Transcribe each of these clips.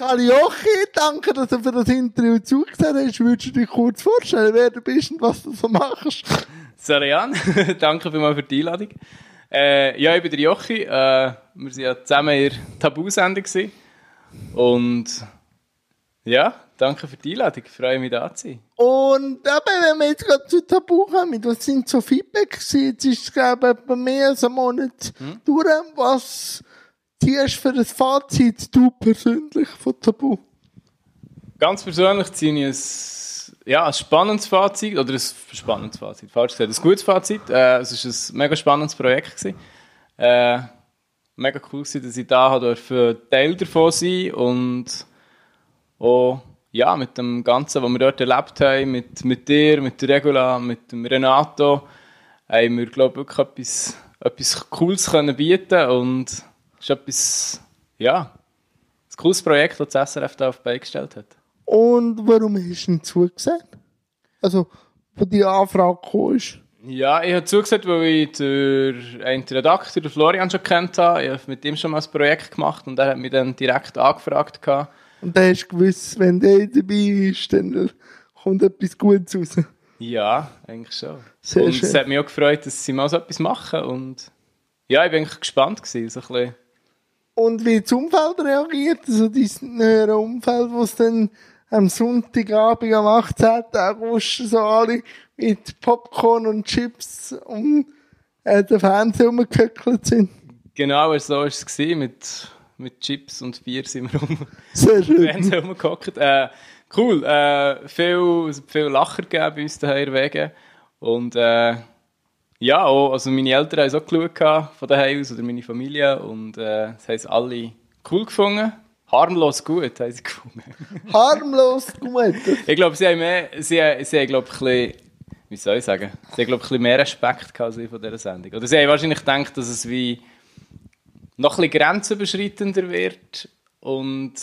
Sali Jochi, danke, dass du für das Interview zugesehen hast. Würdest du dich kurz vorstellen, wer du bist und was du so machst? Sarian, danke vielmals für die Einladung. Äh, ja, ich bin der Jochi. Äh, wir waren ja zusammen in der Tabu-Sendung. Und ja, danke für die Einladung. Ich freue mich, da zu sein. Und eben, wenn wir jetzt gerade zu Tabu kommen, was sind so Feedback gewesen? Jetzt ist es, glaube ich, etwa mehr als einen Monat durch. Was ziehst für ein Fazit, du persönlich, von Tabu? Ganz persönlich ziehe ich ein, ja, ein spannendes Fazit, oder ein spannendes Fazit, falsch gesagt, ein gutes Fazit. Äh, es war ein mega spannendes Projekt. Äh, mega cool gewesen, dass ich da durfte Teil davon sein und auch, ja, mit dem Ganzen, was wir dort erlebt haben, mit, mit dir, mit der Regula, mit dem Renato, haben wir, glaube ich, wirklich etwas, etwas Cooles können bieten und es ist etwas, ja, ein cooles Projekt, das das SRF da auf die Beine gestellt hat. Und warum hast du ihn zugesehen? Also, wo die Anfrage gekommen ist. Ja, ich habe zugesagt, weil ich den einen Redakteur, den Florian, schon kennt habe. Ich habe mit ihm schon mal ein Projekt gemacht und er hat mich dann direkt angefragt. Gehabt. Und dann hast du gewusst, wenn der dabei ist, dann kommt etwas Gutes raus. Ja, eigentlich schon. Sehr und schön. es hat mich auch gefreut, dass sie mal so etwas machen. Und ja, ich bin eigentlich gespannt gewesen, so ein bisschen. Und wie das Umfeld reagiert, also dein nähere Umfeld, wo es dann am Sonntagabend am 18. August so alle mit Popcorn und Chips um äh, den Fernseher rumgehöckelt sind. Genau so war es mit, mit Chips und Bier sind wir um Sehr schön. Fernseher rumgehockt. Äh, cool, äh, viel, viel Lacher gegeben bei uns daheim Wegen. Und äh, ja, auch, also meine Eltern haben es auch geschaut von daheim aus, oder meine Familie. Und äh, das haben sie alle cool gefunden. Harmlos gut haben sie gefunden. Harmlos gut. Ich glaube, sie haben mehr, sie, sie haben, glaube ich, ein bisschen, wie soll ich sagen, sie haben, glaube ich, ein mehr Respekt gehabt von dieser Sendung. Oder sie haben wahrscheinlich gedacht, dass es wie noch ein bisschen grenzüberschreitender wird und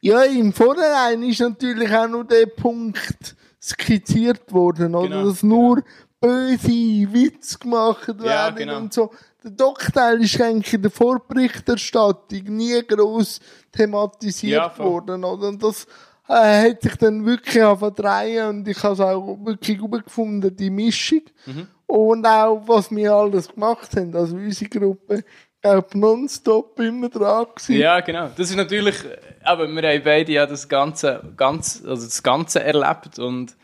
Ja, im Vorhinein ist natürlich auch nur der Punkt skizziert worden, oder? Genau, Dass nur böse Witze gemacht werden Ja, genau. und so. Der Doc-Teil ist eigentlich in der Vorberichterstattung nie gross thematisiert Ja, worden, oder? Und das äh, hat sich dann wirklich auch verdrehen und ich habe es auch wirklich gut gefunden, die Mischung. Mhm. Und auch, was wir alles gemacht haben, also unsere Gruppe, glaube, nonstop immer dran gewesen. Ja, genau. Das ist natürlich, aber wir haben beide ja das Ganze, ganz, also das Ganze erlebt und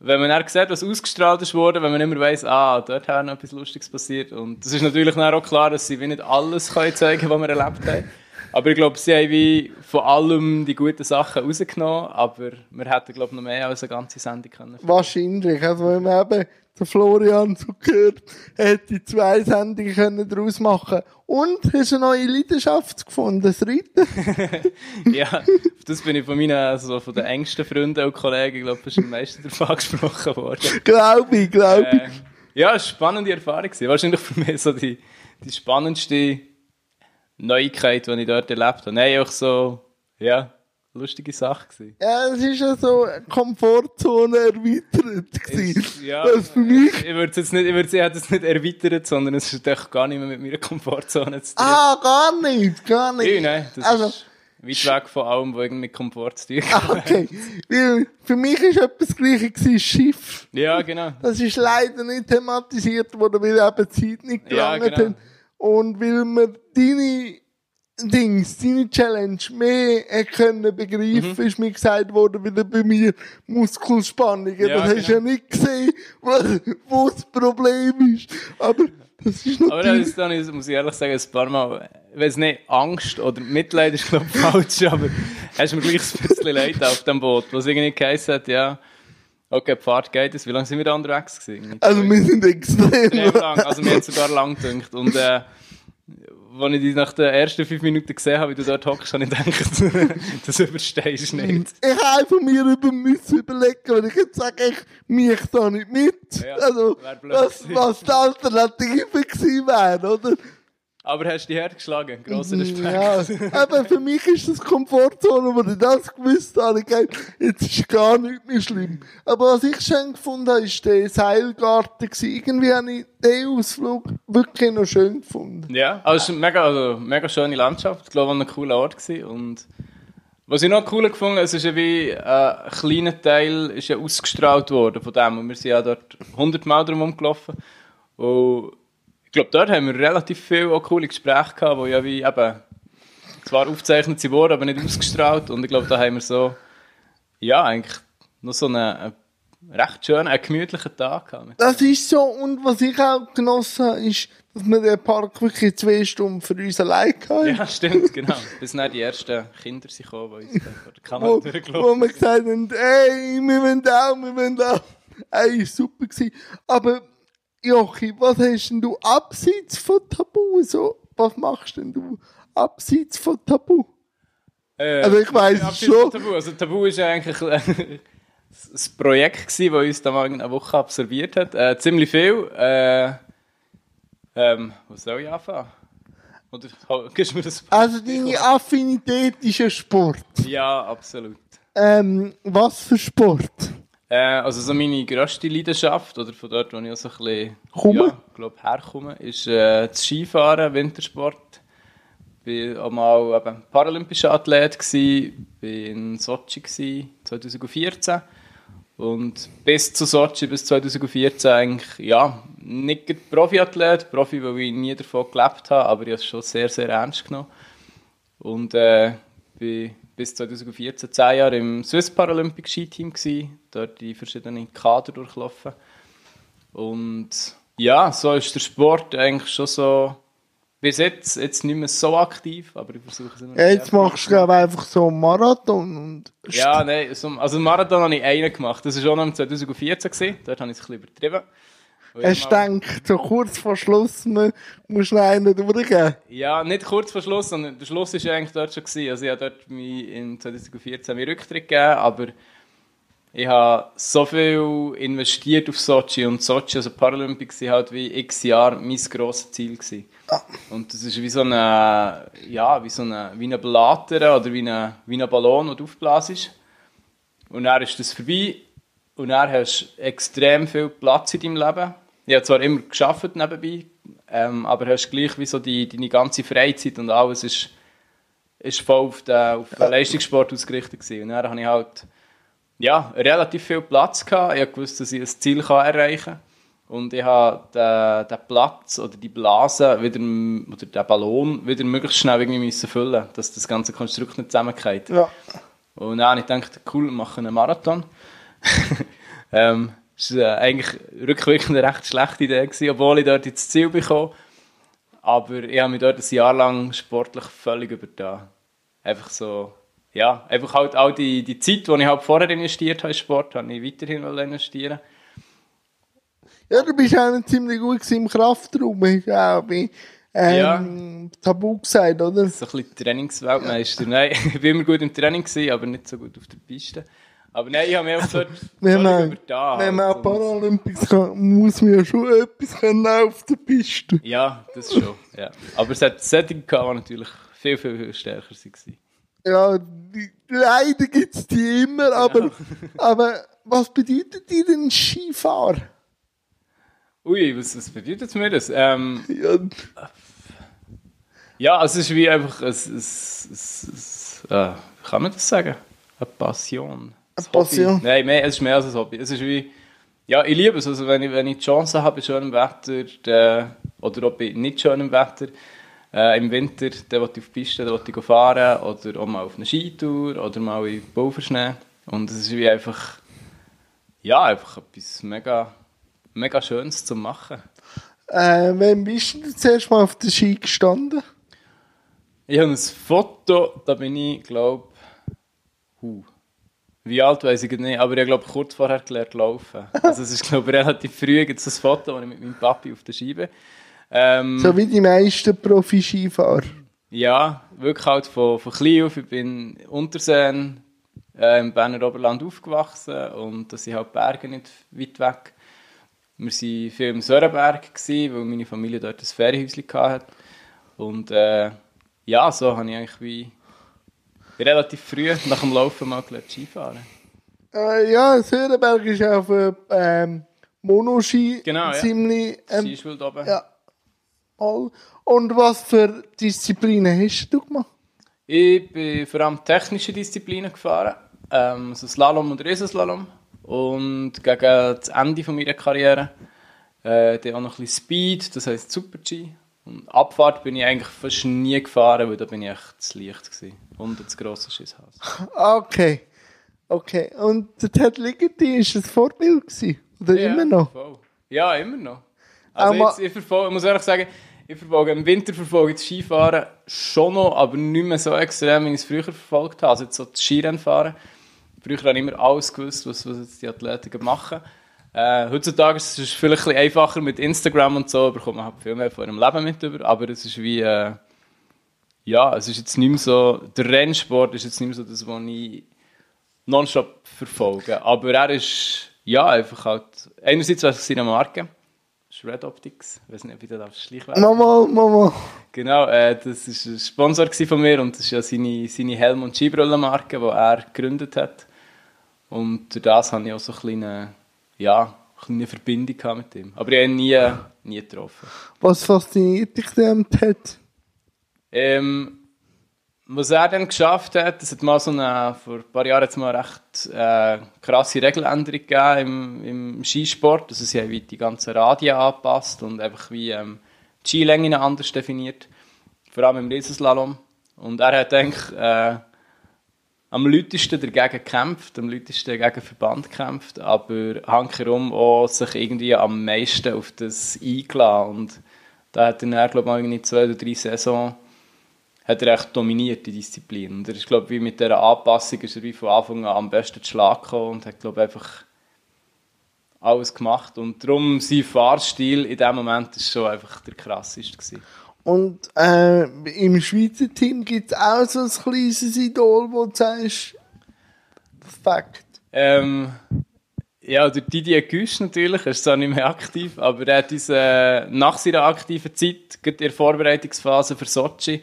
wenn man dann sieht, was ausgestrahlt ist worden, wenn man immer weiss, ah, dort hat noch etwas Lustiges passiert und das ist natürlich auch klar, dass sie nicht alles zeigen können, was wir erlebt haben. Aber ich glaube, sie haben wie von allem die guten Sachen rausgenommen, aber wir hätten, glaube ich, noch mehr als eine ganze Sendung können. Wahrscheinlich. Also, wenn man eben den Florian so gehört, hätte zwei Sendungen können daraus machen Und hast eine neue Leidenschaft gefunden, das Reiten? ja, das bin ich von meinen, also von den engsten Freunden und Kollegen, ich glaube, ist am meisten davon angesprochen worden. glaube ich, glaube ich. Äh, ja, spannende Erfahrung. gewesen. Wahrscheinlich für mich so die, die spannendste Neuigkeit, die ich dort erlebt habe. Nein, auch so, ja, lustige Sache gewesen. Ja, es ist ja so Komfortzone erweitert gewesen. Ist- ja, Das für mich. Ich würde es jetzt nicht, ich würde es jetzt nicht erweitert, sondern es hat doch gar nicht mehr mit meiner Komfortzone zu tun. Ah, gar nicht, gar nicht. Nein, nein, das also, ist weit weg von allem, was irgendwie mit Komfort zu tun hat. okay. Weil für mich ist etwas das Gleiche gewesen, Schiff. Ja, genau. Das ist leider nicht thematisiert worden, weil eben die Zeit nicht Ja, gelangt genau. hat. Und weil wir deine Dings, deine Challenge mehr können begreifen, Mhm. ist mir gesagt worden, wieder bei mir Muskelspannungen. Ja, das hast du ja genau. nicht gesehen, was, wo das Problem ist. Aber das ist Aber natürlich... das, dann ist, muss ich ehrlich sagen, ein paar Mal, ich weiß nicht, Angst oder Mitleid ist, glaube ich, falsch, aber hast du mir gleich ein bisschen leid auf dem Boot, was irgendwie geheißen hat, ja, okay, die Fahrt geht es. Wie lange sind wir da unterwegs gewesen? also wir sind extrem... Lang, also mir hat sogar lang gedünkt. Und äh, als ich dich nach den ersten fünf Minuten gesehen habe, wie du dort hockst, habe ich gedacht, das überstehst du nicht. Ich habe einfach mir über müssen überlegen, wenn ich jetzt sage, ich mich da nicht mit. Ja, also, was, was die Alternative gewesen wäre, oder? Aber hast du die Herd geschlagen? Grosser Respekt. Ja, eben für mich ist das Komfortzone, wo ich das gewusst habe, jetzt ist gar nicht mehr schlimm. Aber was ich schön gefunden habe, ist der Seilgarten. Irgendwie habe ich den Ausflug wirklich noch schön gefunden. Ja, also es ist eine mega, also, mega schöne Landschaft. Ich glaube, es war ein cooler Ort. Gewesen. Und Was ich noch cooler gefunden habe, es ist ja wie äh, ein kleiner Teil ist ja ausgestrahlt worden von dem und wir sind ja dort 100 Mal drum rumgelaufen und ich glaube, dort haben wir relativ viele auch coole Gespräche gehabt, die ja wie eben zwar aufgezeichnet wurden, aber nicht ausgestrahlt und ich glaube, da haben wir so ja, eigentlich noch so einen, einen recht schönen, einen gemütlichen Tag gehabt. Das ist so. Und was ich auch genossen habe, ist, dass wir den Park wirklich zwei Stunden für uns allein hatten. Ja, stimmt, genau. Bis dann die ersten Kinder sind gekommen, die uns vor der Kamera Wo, durchgelaufen wo wir gesagt haben, ey, wir wollen auch, wir wollen auch. Ey, super gewesen. Aber, Jochi, was hast denn du abseits von Tabu? So, was machst denn du abseits von Tabu? Äh, Also ich ja, schon. Tabu. Also Tabu ist ja eigentlich äh, das Projekt gewesen, das uns da mal eine Woche absorbiert hat. Äh, ziemlich viel. Äh, ähm, wo soll ich anfangen? Oder oh, gibst du mir das? Also, deine Affinität ist ja Sport. Ja, absolut. Ähm, was für Sport? Äh, also so meine grösste Leidenschaft, oder von dort, wo ich auch so ein bisschen Komme? ja, glaub, herkomme, ist äh, das Skifahren, Wintersport. Ich war auch mal eben paralympischer Athlet, gewesen, bin in Sochi gewesen, 2014. Und bis zu Sochi, bis 2014 eigentlich, ja, nicht Profiathlet, Profi, weil ich nie davon gelebt habe, aber ich habe es schon sehr, sehr ernst genommen. Und äh, bin bis 2014 zehn Jahre im Swiss Paralympic Ski-Team gsi, dort die verschiedenen Kader durchlaufen. Und ja, so ist der Sport eigentlich schon so, bis jetzt, jetzt nicht mehr so aktiv, aber ich versuche es immer Ja, jetzt machst du, ich, einfach so einen Marathon und Ja, nein, so, also einen Marathon habe ich einen gemacht, das war auch noch im 2014, gewesen. dort habe ich es ein bisschen übertrieben. Mal- gedacht, so kurz vor Schluss mu- musst du einen durchgeben. Ja, nicht kurz vor Schluss, sondern der Schluss war ja eigentlich dort schon. Gewesen. Also ich habe dort in 2014 meinen Rücktritt gegeben, aber ich habe so viel investiert auf Sochi und Sochi, also Paralympics, sind halt wie x Jahre mein grosses Ziel gewesen. Und das ist wie so eine, ja, wie so wie eine Blatter oder wie eine, wie ein Ballon, du aufblasst. Und dann ist das vorbei und dann hast du extrem viel Platz in deinem Leben. Ich habe zwar immer geschafft nebenbei, ähm, aber hast gleich wie so die, deine ganze Freizeit und alles ist, ist voll auf den, auf den Leistungssport ausgerichtet gewesen. Und dann habe ich halt ja, relativ viel Platz gehabt. Ich wusste, dass ich ein Ziel kann erreichen kann. Und ich habe den, den Platz oder die Blase wieder, oder den Ballon wieder möglichst schnell irgendwie müssen füllen dass das ganze Konstrukt nicht zusammengeht. Ja. Und dann habe ich gedacht, cool, wir machen einen Marathon. ähm, das war äh, eigentlich rückwirkend eine recht schlechte Idee, gewesen, obwohl ich dort ins Ziel bekomme. Aber ich habe mich dort ein Jahr lang sportlich völlig übertan. Einfach so, ja, einfach halt all die, die Zeit, die ich halt vorher investiert habe in Sport, habe ich weiterhin investieren. Ja, du bist auch ziemlich gut im Kraftraum, auch bei ähm, Tabu gesagt, oder? So ein bisschen Trainingsweltmeister. Nein, ich war immer gut im Training, gewesen, aber nicht so gut auf der Piste. Aber nein, ich habe mich auch dort Wenn völlig man, übertan. wenn man halt. Und- Paralympics kann, muss man ja schon etwas können auf der Piste. Ja, das schon. Ja. Aber es hat Setting gehabt, die natürlich viel, viel, viel stärker waren. Ja, die, leider gibt es die immer, aber, aber was bedeutet dir denn Skifahr? Ui, was, was bedeutet mir das? Ähm, Ja, ja, also es ist wie einfach, es, es, es, äh, wie kann man das sagen? Eine Passion. Ein Passion. Hobby. Nein, mehr, es ist mehr als ein Hobby. Es ist wie, ja, ich liebe es. Also wenn ich, wenn ich die Chance habe, bei schönem Wetter, dann, oder auch bei nicht schönem Wetter, äh, im Winter, dann will ich auf die Piste, dann will ich fahren oder auch mal auf eine Skitour oder mal in Pulverschnee. Und es ist wie einfach, ja, einfach etwas mega, mega Schönes zu machen. äh, wann bist du zuerst mal auf der Ski gestanden? Ich habe ein Foto, da bin ich, glaube huh, wie alt weiß ich nicht, aber ich glaube kurz vorher gelernt laufen. Also es ist glaube relativ früh gibt es ein Foto, wo ich mit meinem Papi auf der Scheibe. Ähm, So wie die meisten Profi-Skifahrer. Ja, wirklich halt von, von klein auf. Ich bin in Unterseen äh, im Berner Oberland aufgewachsen und das sind halt Berge nicht weit weg. Wir waren viel im Sörenberg, gewesen, weil meine Familie dort ein Ferienhäuschen hatte. Und äh, ja, so habe ich eigentlich wie relativ früh nach dem Laufen mal Skifahren. Äh, ja, Sörenberg ist auf äh, ähm, Monoski Genau, ja. ziemlich. Ähm, Skischule oben. ja. All. Und was für Disziplinen hast du gemacht? Ich bin vor allem technische Disziplinen gefahren, ähm, also Slalom und Riesenslalom. Und gegen das Ende von meiner Karriere äh, dann auch noch ein bisschen Speed, das heisst Super-G. Und Abfahrt bin ich eigentlich fast nie gefahren, weil da bin ich echt zu leicht gewesen. Und das grosse Schisshaus. Okay. Okay. Und der Ted Ligeti ist ein Vorbild gewesen? Oder Ja, immer noch? voll. Ja, immer noch. Also jetzt, ich, verfolge, ich muss ehrlich sagen, ich verfolge im Winter verfolge ich das Skifahren schon noch, aber nicht mehr so extrem, wie ich es früher verfolgt habe. Also jetzt so das Skirennfahren. Früher habe ich immer alles gewusst, was, was jetzt die Athleten machen. Äh, heutzutage ist es vielleicht ein bisschen einfacher mit Instagram und so, bekommt man halt viel mehr von ihrem Leben mit über, aber es ist wie, äh, ja, es ist jetzt nicht mehr so, der Rennsport ist jetzt nicht mehr so das, was ich nonstop verfolge. Aber er ist, ja, einfach halt, einerseits was seine Marke, ist Red Optics, ich weiß nicht, ob ich das auf Schleichwert Mama, Mama. Genau, äh, das war ein Sponsor von mir und das ist ja seine, seine Helm- und Skibrillenmarke, die er gegründet hat. Und durch das hatte ich auch so eine kleine, ja, eine Verbindung mit ihm. Aber ich habe ihn nie, nie getroffen. Was fasziniert dich denn am Ted? Ähm, was er dann geschafft hat, es hat mal so eine, vor ein paar Jahren jetzt mal eine recht äh, krasse Regeländerung gegeben im, im Skisport. Also sie haben wie die ganzen Radien angepasst und einfach wie ähm, die Skilängen anders definiert. Vor allem im Riesenslalom. Und er hat eigentlich äh, am lautesten dagegen gekämpft, am lautesten gegen Verband gekämpft, aber hankerum auch sich irgendwie am meisten auf das eingeladen. Und da hat er dann, glaube ich, irgendwie zwei oder drei Saison hat er echt dominiert, die Disziplin. Und er ist, glaube ich, mit dieser Anpassung ist er wie von Anfang an am besten zu Schlag gekommen und hat, glaube ich, einfach alles gemacht. Und darum sein Fahrstil in dem Moment ist schon einfach der krasseste gewesen. Und äh, im Schweizer Team gibt es auch so ein kleines Idol, wo du sagst, Fakt. Ähm, ja, der Didier Güsch natürlich, er ist zwar nicht mehr aktiv, aber er hat uns nach seiner aktiven Zeit, gerade in der Vorbereitungsphase für Sochi,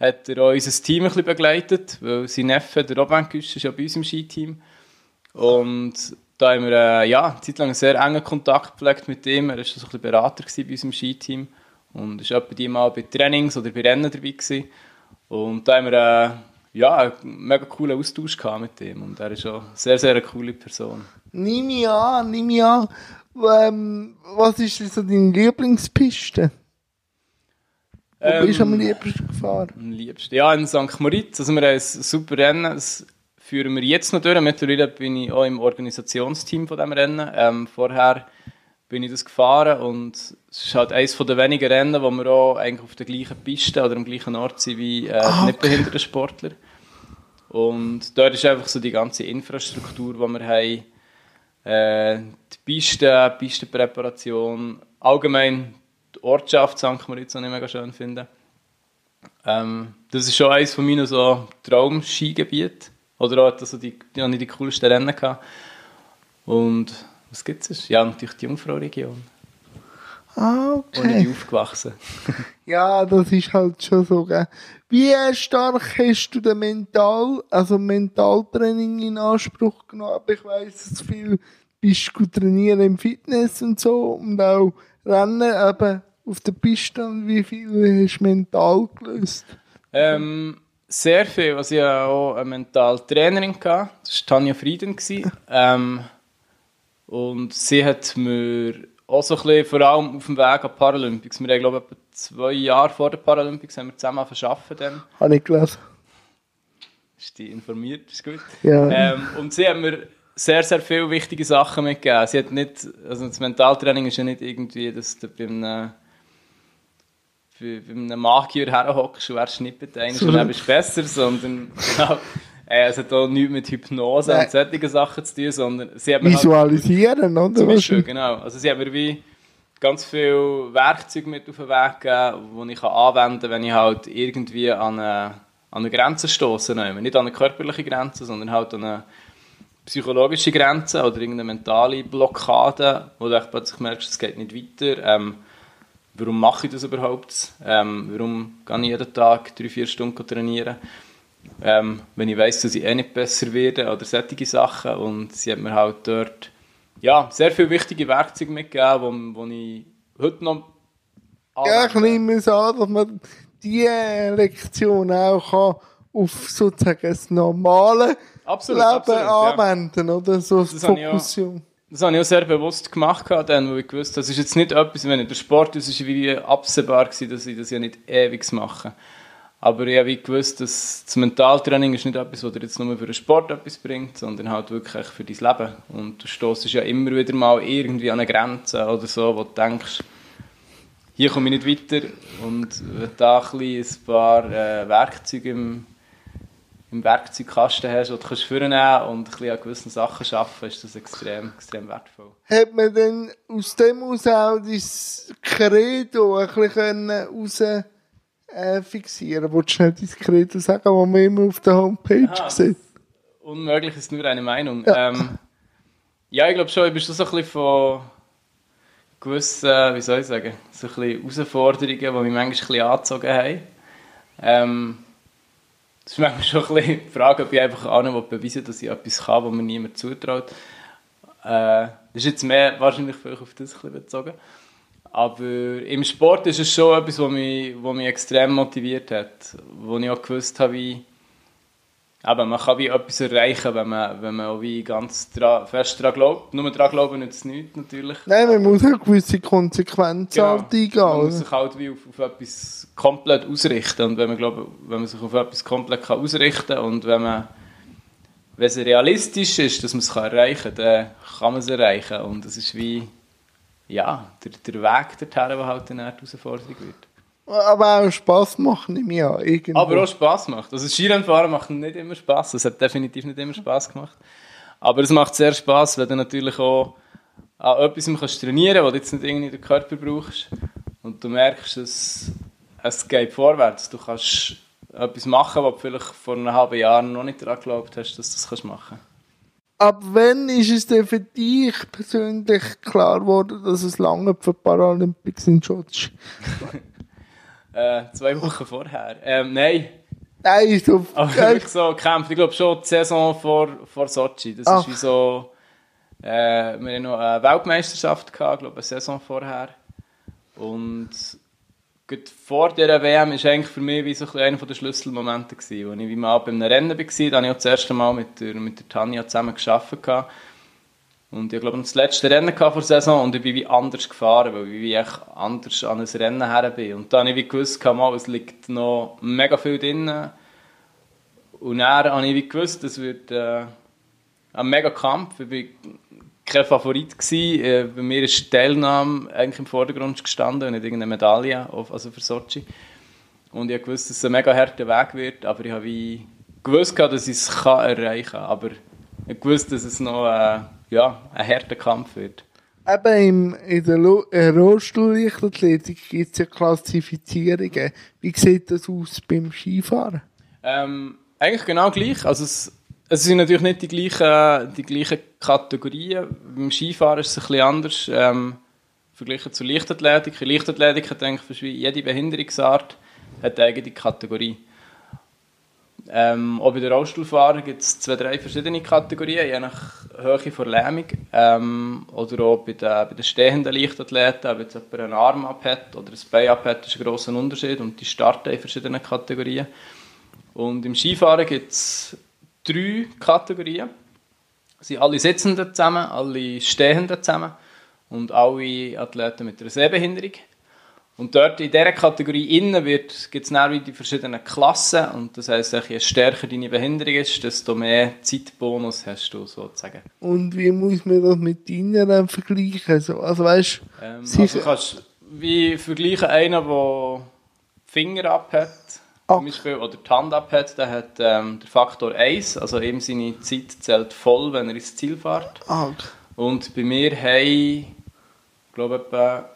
hat er auch unser Team ein bisschen begleitet, weil sein Neffe, der Robin Güsch, ist ja bei uns im Skiteam. Und da haben wir äh, ja, eine Zeit lang einen sehr engen Kontakt gepflegt mit ihm. Er war so ein bisschen Berater bei uns im Skiteam und ist etwa die mal bei Trainings oder bei Rennen dabei gewesen. Und da haben wir äh, ja, einen mega coolen Austausch gehabt mit ihm und er ist auch sehr, sehr eine coole Person. Nimm mich an, nimm mich an. Ähm, was ist denn so deine Lieblingspiste? Wo Ähm, bist du am liebsten gefahren? Am liebsten. Ja, in St. Moritz. Also wir haben ein super Rennen. Das führen wir jetzt noch durch. Mittlerweile bin ich auch im Organisationsteam von diesem Rennen. Ähm, vorher bin ich das gefahren und es ist halt eines der wenigen Rennen, wo wir auch eigentlich auf der gleichen Piste oder am gleichen Ort sind wie äh, Ah, die nicht behinderten Sportler. Und dort ist einfach so die ganze Infrastruktur, die wir haben, äh, die Piste, Pistenpräparation, allgemein die Ortschaft St. Moritz, die ich mega schön finde. Ähm, das ist schon eines von meinen so Traum-Skigebieten. Oder auch also die, die, ich die coolsten Rennen gehabt. Und was gibt es? Ja, natürlich die Jungfrau-Region. Ah, Wo bin okay. ich aufgewachsen. Ja, das ist halt schon so, gell. Wie stark hast du den Mental, also Mentaltraining in Anspruch genommen? Ich weiss, dass viel bist du trainieren im Fitness und so und auch Rennen eben auf der Piste. Und wie viel hast du mental gelöst? Ähm, sehr viel. Also ich hatte auch eine Mentaltrainerin. gehabt. Das war Tanja Frieden. Ähm, und sie hat mir auch so ein bisschen, vor allem auf dem Weg an die Paralympics, wir haben glaube ich etwa zwei Jahre vor den Paralympics haben wir zusammen verschaffen dann. Habe ich gelesen. Ist die informiert, ist gut. Ja. Ähm, und sie hat mir sehr, sehr viele wichtige Sachen mitgegeben. Sie hat nicht, also das Mentaltraining ist ja nicht irgendwie, dass du bei einem, bei, bei einem Magier herhockst und er schnippt einen und dann bist du besser, sondern äh, es hat auch nichts mit Hypnose Nein. und solchen Sachen zu tun, sondern sie hat mir halt, Visualisieren, oder? zum Was- Beispiel, genau. Also sie hat mir wie ganz viele Werkzeuge mit auf den Weg gegeben, die ich anwenden kann, wenn ich halt irgendwie an eine, an eine Grenze stoße. Nicht an eine körperliche Grenze, sondern halt an eine psychologische Grenze oder irgendeine mentale Blockade, wo du plötzlich merkst, es geht nicht weiter. Ähm, warum mache ich das überhaupt? Ähm, warum gehe ich jeden Tag drei, vier Stunden trainieren? Ähm, wenn ich weiss, dass ich eh nicht besser werde oder solche Sachen. Und sie hat mir halt dort ja, sehr viele wichtige Werkzeuge mitgegeben, wo, wo ich heute noch Ja, ich nehme es an, dass man diese Lektion auch kann auf sozusagen das normale Absolut, Leben absolut, ja. anwenden, oder? So Das habe ich auch- Fokussierung. Das habe ich auch sehr bewusst gemacht, dann, weil ich gewusst das ist jetzt nicht etwas, wenn ich der Sport ist, ist wie absehbar gewesen, dass ich das ja nicht ewig mache. Aber ich habe gewusst, dass das Mentaltraining ist nicht etwas, was dir jetzt nur für den Sport etwas bringt, sondern halt wirklich für dein Leben. Und du stoßt ja immer wieder mal irgendwie an eine Grenze oder so, wo du denkst, hier komme ich nicht weiter. Und wenn du da ein, ein paar äh, Werkzeuge im, im Werkzeugkasten hast, die du kannst und ein bisschen an gewissen Sachen arbeiten, ist das extrem, extrem wertvoll. Hat man dann aus dem aus auch dein Credo ein bisschen raus äh, fixieren? Wolltest du schnell Credo sagen, das man immer auf der Homepage Aha. sieht? Unmöglich ist nur eine Meinung. Ja. Ähm, ja ich glaube schon, ich bin schon so ein bisschen von gewissen, wie soll ich sagen, so ein bisschen Herausforderungen, die mich manchmal ein bisschen angezogen haben. Ähm, das ist manchmal schon ein bisschen die Frage, ob ich einfach anderen beweisen will, dass ich etwas kann, was mir niemand zutraut. Äh, das ist jetzt mehr wahrscheinlich vielleicht auf das ein bisschen bezogen. Aber im Sport ist es schon etwas, was mich, was mich extrem motiviert hat. Wo ich auch gewusst habe, wie, aber man kann wie etwas erreichen, wenn man, wenn man auch wie ganz dra fest daran glaubt. Nur daran glauben nützt es nichts, natürlich. Nein, man muss auch gewisse Konsequenzen Genau. halt eingehen. Man muss sich halt wie auf, auf etwas komplett ausrichten. Und wenn man, glaube, wenn man sich auf etwas komplett kann ausrichten kann und wenn man wenn es realistisch ist, dass man es erreichen kann, dann kann man es erreichen. Und es ist wie ja, der, der Weg dorthin, der halt dann eine Herausforderung wird. Aber auch Spass machen im Jahr. Irgendwo. Aber auch Spass macht. Also Skirennfahren macht nicht immer Spass. Es hat definitiv nicht immer Spass gemacht. Aber es macht sehr Spass, wenn du natürlich auch an etwas kannst trainieren kannst, was du jetzt nicht irgendwie den Körper brauchst. Und du merkst, dass es geht vorwärts. Du kannst etwas machen, was du vielleicht vor einem halben Jahr noch nicht daran geglaubt hast, dass du das kannst machen Ab wann ist es denn für dich persönlich klar geworden, dass es lange für die Paralympics in Sochi? äh, Zwei Wochen vorher. Ähm, nein, Nein, so Aber wirklich so gekämpft. Ich glaube schon die Saison vor, vor Sochi. Das Ach. ist wie so. Äh, wir hatten noch eine Weltmeisterschaft, gehabt, glaube eine Saison vorher. Und vor dieser WM war eigentlich für mich wie so einer der Schlüsselmomente, gewesen, wo ich wie mal bei Rennen war. Da habe ich auch das erste Mal mit der, mit der Tanja zusammen gearbeitet. Und ich glaube, das letzte Rennen vor der Saison und ich bin wie anders gefahren, weil ich echt anders an ein Rennen her bin. Und dann habe ich gewusst, es liegt noch mega viel drin. Und dann habe ich gewusst, es wird äh, ein mega Kampf. Ich war kein Favorit. Gewesen. Äh, bei mir ist die Teilnahme eigentlich im Vordergrund gestanden und nicht irgendeine Medaille, also für Sochi. Und ich wusste, dass es ein mega harter Weg wird, aber ich habe wie gewusst, dass ich es erreichen kann. Aber ich wusste, dass es noch äh, ja, ein harter Kampf wird. Eben im, in der äh, Rollstuhl-Leichtathletik gibt es ja Klassifizierungen. Wie sieht das aus beim Skifahren? Ähm, eigentlich genau gleich. Also es, es sind natürlich nicht die gleichen, die gleichen Kategorien. Beim Skifahren ist es ein bisschen anders. Ähm, verglichen zur Leichtathletik. Leichtathletik hat eigentlich wie jede Behinderungsart hat eine eigene Kategorie. Ähm, auch bei den Rollstuhlfahrern gibt es zwei, drei verschiedene Kategorien, je nach Höhe der Lähmung. Ähm, oder auch bei den, bei den stehenden Leichtathleten, ob jetzt jemand einen Arm abhat oder ein Bein abhat, ist ein grosser Unterschied und die starten in verschiedenen Kategorien. Und im Skifahren gibt es drei Kategorien. Es sind alle Sitzenden zusammen, alle Stehenden zusammen und alle Athleten mit einer Sehbehinderung. Und dort in dieser Kategorie innen gibt es dann wie die verschiedenen Klassen. Und das heisst, je stärker deine Behinderung ist, desto mehr Zeitbonus hast du sozusagen. Und wie muss man das mit deinen dann vergleichen? So, also weißt Ähm, also du kannst wie vergleichen einen, der Finger abhat, Ah. zum Beispiel, oder die Hand abhat, der hat ähm, der Faktor 1, also eben seine Zeit zählt voll, wenn er ins Ziel fährt. ah, okay. Und bei mir haben, ich glaube etwa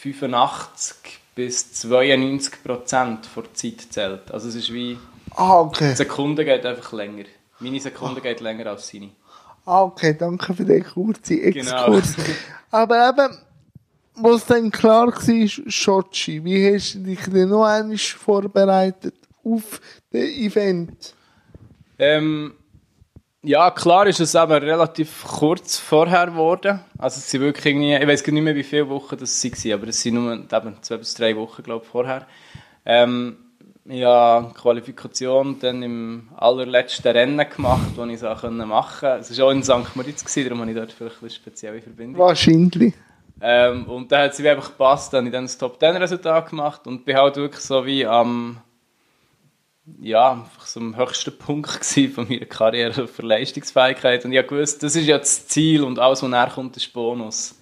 85 bis 92 Prozent der Zeit zählt. Also es ist wie, ah, okay. die Sekunde geht einfach länger. Meine Sekunde geht länger als seine. Ah, okay, danke für den kurzen Genau. Exkurs. Aber eben, wo es dann klar war, Sochi, wie hast du dich denn noch einmal vorbereitet auf das Event? Ähm, ja, klar ist es aber relativ kurz vorher geworden. Also es sind wirklich irgendwie, ich weiß gar nicht mehr, wie viele Wochen das waren, aber es sind nur eben zwei bis drei Wochen, glaube ich, vorher. Ähm, ja, Qualifikation dann im allerletzten Rennen gemacht, das ich so machen konnte. Es war auch in St. Moritz, darum habe ich dort vielleicht eine spezielle Verbindung. Wahrscheinlich. Ähm, und da hat es einfach gepasst, dann habe ich dann das Top-10-Resultat gemacht und bin halt wirklich so wie am ja, einfach so am höchsten Punkt von meiner Karriere für Leistungsfähigkeit. Und ich wusste, das ist ja das Ziel und alles, was nachher kommt, ist Bonus.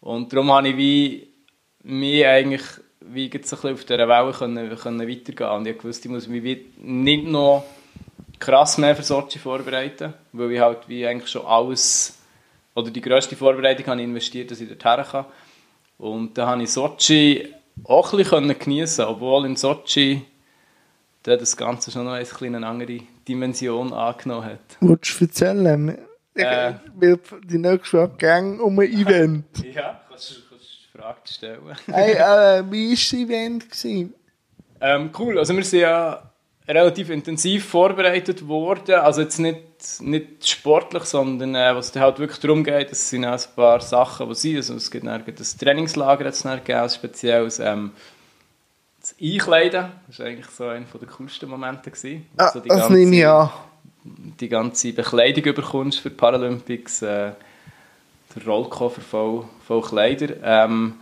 Und darum habe ich wie mich eigentlich wie so ein auf dieser Welle können, können weitergehen Und ich wusste, ich muss mich nicht noch krass mehr für Sochi vorbereiten, weil ich halt wie eigentlich schon alles, oder die grösste Vorbereitung habe ich investiert, dass ich dorthin kann. Und dann habe ich Sochi auch ein bisschen geniessen obwohl in Sochi das Ganze schon noch eine andere Dimension angenommen hat. Wolltest du erzählen? Äh, weil die nächste Woche ging um ein Event. ja, kannst du eine Frage stellen. hey, äh, wie war das Event? Ähm, cool, also wir sind ja relativ intensiv vorbereitet worden. Also jetzt nicht, nicht sportlich, sondern äh, was es halt wirklich darum geht, es sind auch ein paar Sachen, die sind. Also es gibt ein Trainingslager, jetzt gegeben, spezielles. Ähm, das Einkleiden, das war eigentlich so einer der coolsten Momente. Gewesen, ah, so das nehme ich an. Die ganze Bekleidung bekommst für die Paralympics, äh, der Rollkoffer voll, voll Kleider. Ähm,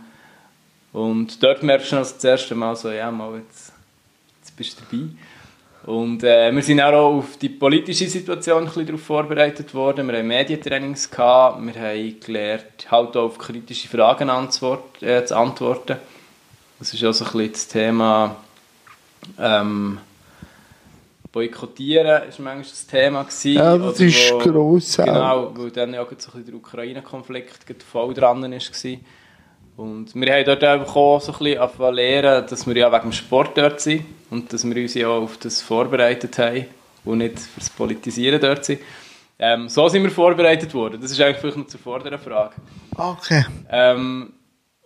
und dort merkst du das erste Mal so, ja, mal jetzt, jetzt bist du dabei. Und äh, wir sind auch auf die politische Situation ein bisschen darauf vorbereitet worden. Wir haben Medientrainings gehabt, wir haben gelernt, halt auch auf kritische Fragen antwort, äh, zu antworten. Das ist also ein bisschen das Thema ähm, Boykottieren ist manchmal das Thema gewesen. Ja, das ist wo, gross. Genau, weil dann ja auch so ein bisschen der Ukraine-Konflikt voll dran war. Und wir haben dort einfach auch so ein bisschen lernen, dass wir ja wegen dem Sport dort sind und dass wir uns ja auch auf das vorbereitet haben und nicht fürs Politisieren dort sind. Ähm, so sind wir vorbereitet worden. Das ist eigentlich vielleicht noch zur vorderen Frage. Okay. Ähm,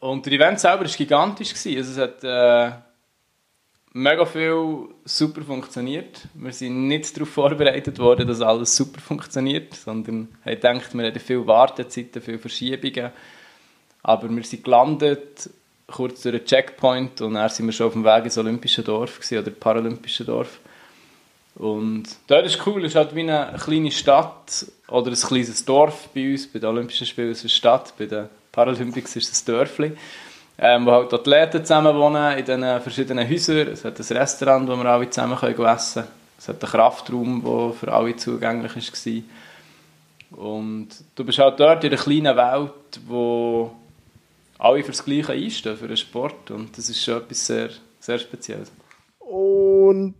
und der Event selber war gigantisch. Also es hat äh, mega viel super funktioniert. Wir sind nicht darauf vorbereitet worden, dass alles super funktioniert, sondern haben gedacht, wir hätten viele Wartezeiten, viele Verschiebungen. Aber wir sind gelandet, kurz durch den Checkpoint, und dann sind wir schon auf dem Weg ins Olympische Dorf gewesen, oder Paralympische Dorf. Und dort ist cool, es ist halt wie eine kleine Stadt oder ein kleines Dorf bei uns, bei den Olympischen Spielen ist es eine Stadt, bei den Paralympics ist es ein Dörfli, ähm, wo halt Athleten zusammen wohnen in diesen verschiedenen Häusern. Es hat ein Restaurant, wo wir alle zusammen können essen können. Es hat einen Kraftraum, der für alle zugänglich war. Und du bist halt dort in einer kleinen Welt, wo alle für das Gleiche einstehen, für den Sport. Und das ist schon etwas sehr, sehr Spezielles. Und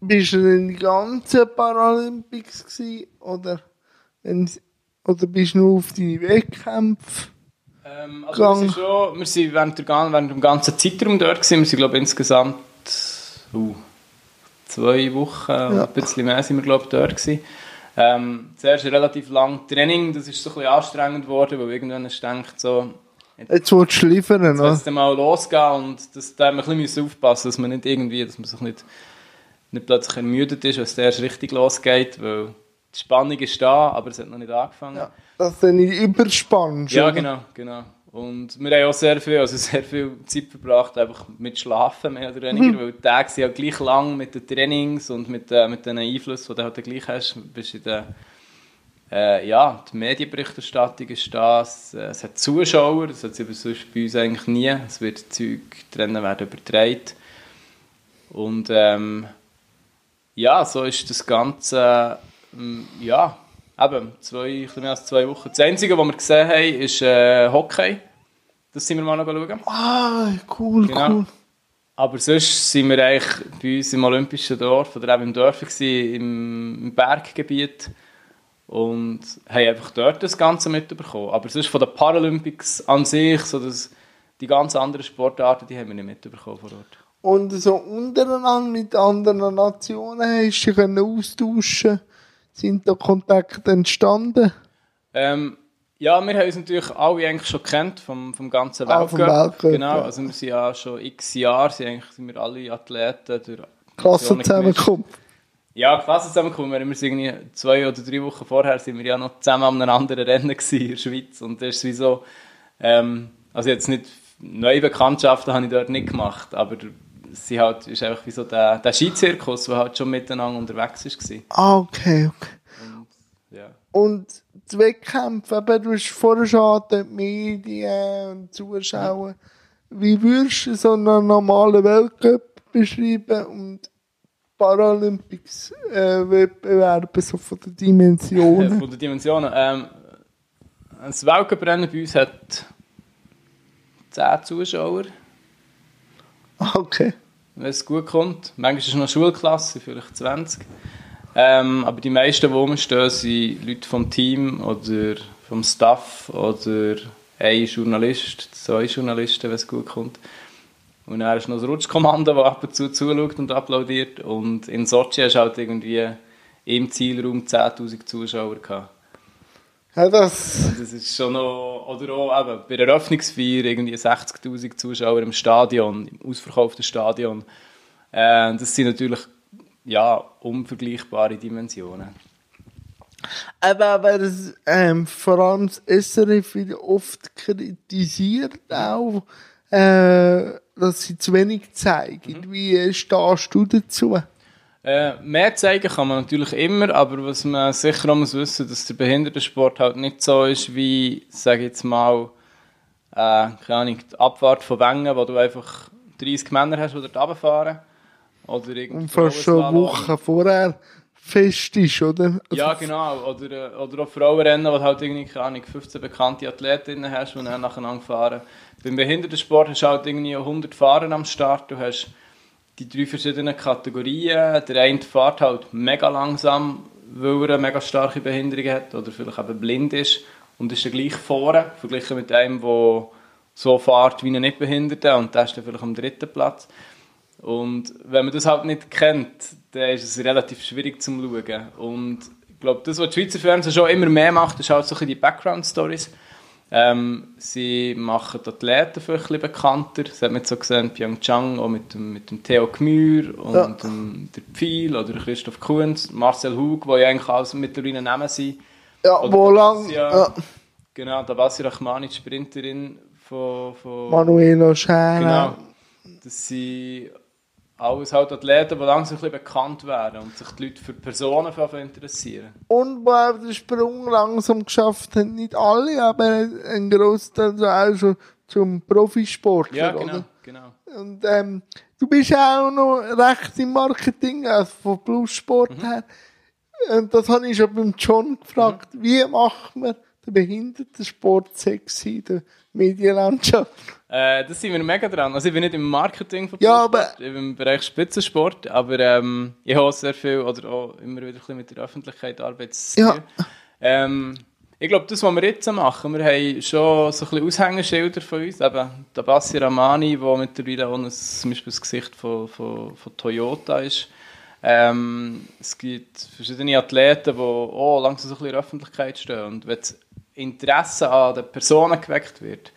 bist du in den ganzen Paralympics gewesen, oder, oder bist du nur auf deine Wettkämpfe? Ähm, also wir sind schon, wir sind während, der, während dem ganzen Zeitraum dort gewesen. Wir sind, glaube ich, insgesamt uh, zwei Wochen, ja. ein bisschen mehr sind wir, glaube ich, dort gewesen. Ähm, zuerst relativ lang Training, das ist so ein bisschen anstrengend geworden, weil irgendwann hast du gedacht, so, jetzt, willst du liefern, jetzt ne? Jetzt mal losgehen und das, da haben wir ein bisschen aufpassen, dass man nicht irgendwie, dass man sich nicht, nicht plötzlich ermüdet ist, wenn es erst richtig losgeht, weil die Spannung ist da, aber es hat noch nicht angefangen. Ja, dass du nicht überspannst. Ja, genau, genau. Und wir haben auch sehr viel, also sehr viel Zeit verbracht, einfach mit Schlafen mehr oder weniger, mhm. weil die Tage sind ja gleich lang mit den Trainings und mit, äh, mit den Einflüssen, die du halt gleich hast. Bist in der, äh, ja, die Medienberichterstattung ist das, äh, es hat Zuschauer, das hat es bei uns eigentlich nie. Es wird Zeug drinnen werden übertragen. Und ähm, ja, so ist das Ganze Mm, ja, eben, zwei, ein bisschen mehr als zwei Wochen. Das Einzige, was wir gesehen haben, ist äh, Hockey. Das sind wir mal noch schauen. Ah, cool, genau. cool. Aber sonst sind wir eigentlich bei uns im Olympischen Dorf oder eben im Dorf gewesen, im, im Berggebiet und haben einfach dort das Ganze mitbekommen. Aber sonst von den Paralympics an sich, so das, die ganz anderen Sportarten, die haben wir nicht mitbekommen vor Ort. Und so untereinander mit anderen Nationen hast du dich austauschen sind da Kontakte entstanden? Ähm, ja, wir haben uns natürlich alle eigentlich schon kennt vom, vom ganzen ah, Weltcup. Ah, Weltcup genau, also wir sind ja schon x Jahre, sind, eigentlich, sind wir alle Athleten durch Klassenzusammenkunft. Ja, Klassenzusammenkunft. Wir sind irgendwie zwei oder drei Wochen vorher sind wir ja noch zusammen an einem anderen Rennen in der Schweiz und das ist wie so, ähm, also jetzt nicht neue Bekanntschaften habe ich dort nicht gemacht, aber sie halt, ist einfach wie so der, der Skizirkus, der halt schon miteinander unterwegs war. Ah, okay, okay. Und, ja. Und die Wettkämpfe, eben, du hast vorher schon die Medien und Zuschauer. Wie würdest du so einen normalen Weltcup beschreiben und Paralympics äh, so von den Dimensionen? Von den Dimensionen. Ähm, das Weltcuprennen bei uns hat 10 Zuschauer, Okay. wenn es gut kommt. Manchmal ist es noch Schulklasse, vielleicht 20. Ähm, aber die meisten, die rumstehen, sind Leute vom Team oder vom Staff oder ein Journalist, zwei Journalisten, wenn es gut kommt. Und dann ist noch das Rutschkommando, das ab und zu zuschaut und applaudiert. Und in Sochi hast du halt irgendwie im Zielraum 10'000 Zuschauer gehabt. Ja, das, Das ist schon noch, oder auch eben bei der Eröffnungsfeier irgendwie 60'000 Zuschauer im Stadion, im ausverkauften Stadion. Äh, das sind natürlich, ja, unvergleichbare Dimensionen. aber, aber das, ähm, vor allem das SRF wird oft kritisiert auch, äh, dass sie zu wenig zeigen. Wie äh, stehst du dazu? Äh, mehr zeigen kann man natürlich immer, aber was man sicher auch muss wissen, dass der Behindertensport halt nicht so ist wie, sage jetzt mal, äh, keine Ahnung, die Abfahrt von Wengen, wo du einfach 30 Männer hast, die dort runterfahren. Oder irgendwie Und fast schon Frauenslalom. Wochen vorher fest ist, oder? Ja, genau. Oder, äh, oder auch Frauenrennen, wo du halt irgendwie, keine Ahnung, 15 bekannte Athletinnen hast, die dann nacheinander fahren. Beim Behindertensport hast du halt irgendwie 100 Fahrer am Start. Du hast die drei verschiedenen Kategorien. Der eine fährt halt mega langsam, weil er eine mega starke Behinderung hat oder vielleicht eben blind ist und ist dann gleich vorne, verglichen mit einem, der so fährt wie ein Nichtbehinderter und der ist dann vielleicht am dritten Platz. Und wenn man das halt nicht kennt, dann ist es relativ schwierig zum Schauen. Und ich glaube, das, was die Schweizer Fernsehen schon immer mehr macht, ist halt so ein bisschen die Background-Stories. Ähm, sie machen die Athleten vielleicht ein bisschen bekannter. Das hat man jetzt so gesehen Pyeongchang, auch mit dem, mit dem Theo Gmür und Ja. dem, der Pfeil oder Christoph Kunz, Marcel Hug, die ja eigentlich alles mittlerweile Namen sind. Ja, Oder wo lang, ja- Genau, da Bassi Rachmani, die Sprinterin von... von Manuela Schäfer. Genau. Das sind alles halt Athleten, die langsam ein bisschen bekannt werden und sich die Leute für Personen interessieren. Und wo auch den Sprung langsam geschafft haben, nicht alle, aber ein Großteil so auch schon zum Profisportler, Ja, genau. oder? genau. Und ähm, du bist auch noch recht im Marketing, also von Plussport Mhm. her. Und das habe ich schon beim John gefragt. Mhm. Wie macht man den Behindertensport sexy in der Medienlandschaft? Äh, das sind wir mega dran. Also ich bin nicht im Marketing von Ja, aber- ich bin im Bereich Spitzensport, aber ähm, ich habe sehr viel oder auch immer wieder ein bisschen mit der Öffentlichkeit Arbeit zu Ja. Ähm, ich glaube, das, was wir jetzt machen, wir haben schon so ein bisschen Aushängeschilder von uns. Eben der Bassi Ramani, der mittlerweile auch ein, zum Beispiel das Gesicht von, von, von Toyota ist. Ähm, es gibt verschiedene Athleten, die auch langsam so ein bisschen in der Öffentlichkeit stehen. Und wenn das Interesse an den Personen geweckt wird,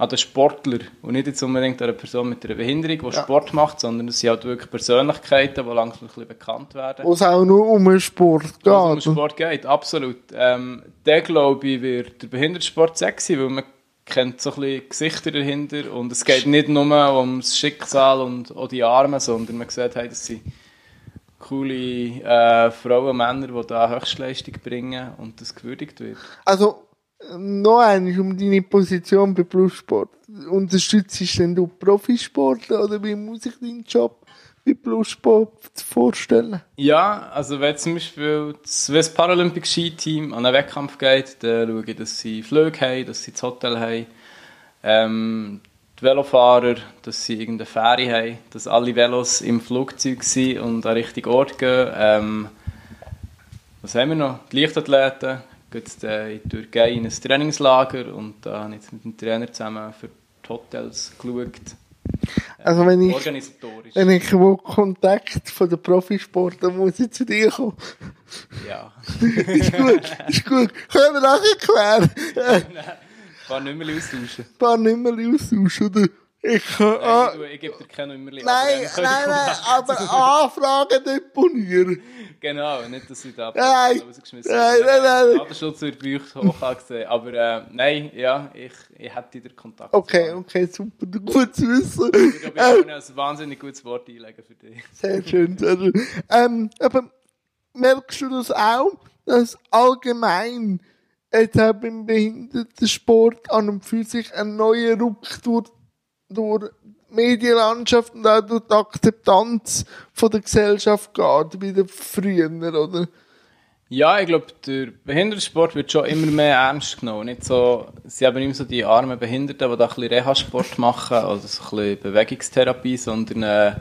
an den Sportler und nicht jetzt unbedingt an einer Person mit einer Behinderung, die Ja. Sport macht, sondern es sind halt wirklich Persönlichkeiten, die langsam ein bisschen bekannt werden. Wo es auch nur um den Sport geht. Um Sport geht, absolut. Ähm, der glaube ich, wird der Behindertensport sexy, weil man kennt so ein bisschen Gesichter dahinter und es geht nicht nur ums Schicksal und auch die Arme, sondern man sieht, hey, das sind coole äh, Frauen und Männer, die da Höchstleistung bringen und das gewürdigt wird. Also, noch einmal um deine Position bei Plussport. Unterstützt denn du Profisportler oder wie muss ich deinen Job bei Plussport vorstellen? Ja, also wenn zum Beispiel das Swiss Paralympic Ski Team an einen Wettkampf geht, dann schaue ich, dass sie Flüge haben, dass sie das Hotel haben. Ähm, die Velofahrer, dass sie irgendeine Fähre haben, dass alle Velos im Flugzeug sind und an den richtigen Ort gehen. Ähm, was haben wir noch? Die Leichtathleten jetzt, äh, in die Türkei in ein Trainingslager und da habe ich jetzt mit dem Trainer zusammen für die Hotels geschaut. Also, wenn ich, Organisatorisch. wenn ich will Kontakt von den Profisportlern muss ich zu dir kommen. Ja. ist gut, ist gut. Können wir nachher klären. Kann nicht mehr austauschen. ein paar Nummer austauschen, oder? Ich, Nein, äh, du, ich gebe dir keine Nummer. nein, nein, nein, aber Anfragen deponieren. Genau, nicht, dass ich da Nein. rausgeschmissen Nein, nein, nein. Datenschutz wird bei euch hoch angesehen. Aber äh, nein, ja, ich, ich hätte den Kontakt. Okay, okay, super, gut zu wissen. Ich glaube, ich kann ein wahnsinnig gutes Wort einlegen für dich. Sehr schön, sehr schön. Ähm, aber merkst du das auch, dass allgemein jetzt auch beim Behindertensport an und für sich ein neuer Ruck durch, durch die Medienlandschaft und auch durch die Akzeptanz von der Gesellschaft geht, wie früher, oder? Ja, ich glaube, der Behindertensport wird schon immer mehr ernst genommen. Nicht so, sie haben nicht mehr so die armen Behinderten, die da ein bisschen Reha-Sport machen oder so ein bisschen Bewegungstherapie, sondern äh,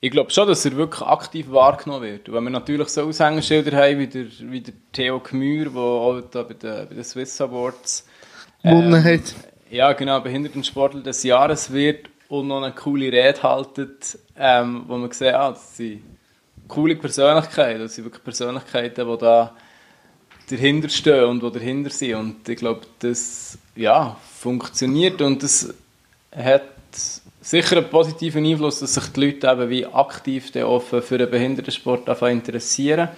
ich glaube schon, dass er wirklich aktiv wahrgenommen wird. Und wenn wir natürlich so Aushängeschilder haben wie der, wie der Theo Gmür, der auch da bei den, bei den Swiss Awards Gewonnen hat. Ja, genau, Behindertensportler des Jahres wird und noch eine coole Rede haltet, ähm, wo man sieht, ah, das sind coole Persönlichkeiten, das sind wirklich Persönlichkeiten, die da dahinter stehen und die dahinter sind. Und ich glaube, das ja, funktioniert und das hat sicher einen positiven Einfluss, dass sich die Leute eben wie aktiv offen für den Behindertensport interessieren.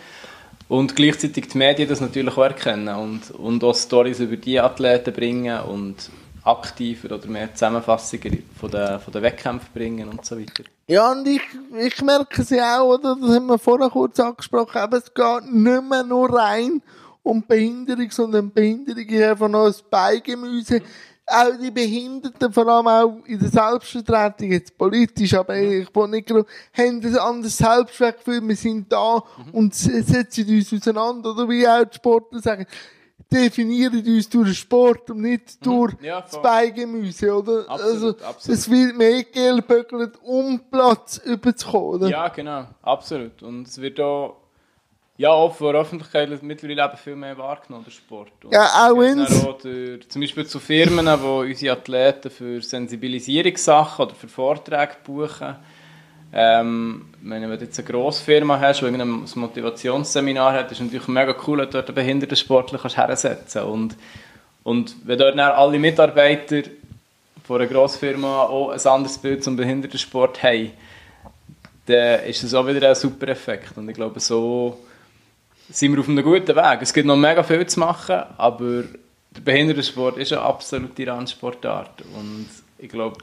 Und gleichzeitig die Medien das natürlich auch erkennen und, und auch Stories über die Athleten bringen und aktiver oder mehr Zusammenfassungen von den, von den Wettkämpfen bringen und so weiter. Ja, und ich, ich merke es ja auch, oder? Das haben wir vorher kurz angesprochen, aber es geht nicht mehr nur rein um Behinderung, sondern Behinderung ist einfach noch ein Beigemüse. Auch die Behinderten, vor allem auch in der Selbstvertretung, jetzt politisch, aber ich will nicht haben ein anderes Selbstwertgefühl, wir sind da und setzen uns auseinander, oder wie auch die Sportler sagen, definieren uns durch den Sport und nicht durch Ja, das. Beigemüse, oder? Absolut, also, absolut. es wird mehr gelböckelt, um Platz überzukommen, oder? Ja, genau, absolut. Und es wird auch, ja, auch von der Öffentlichkeit mittlerweile eben viel mehr wahrgenommen, der Sport. Und Ja, auch durch, zum Beispiel zu Firmen, die unsere Athleten für Sensibilisierungssachen oder für Vorträge buchen. Ähm, wenn du jetzt eine grosse Firma hast, die irgendein Motivationsseminar hat, ist es natürlich mega cool, wenn du dort einen behinderten Sportler kannst und Und wenn dort dann alle Mitarbeiter von einer Grossfirma auch ein anderes Bild zum Behindertensport haben, dann ist das auch wieder ein super Effekt. Und ich glaube, so sind wir auf einem guten Weg. Es gibt noch mega viel zu machen, aber der Behindertensport ist eine absolute Randsportart. Und ich glaube,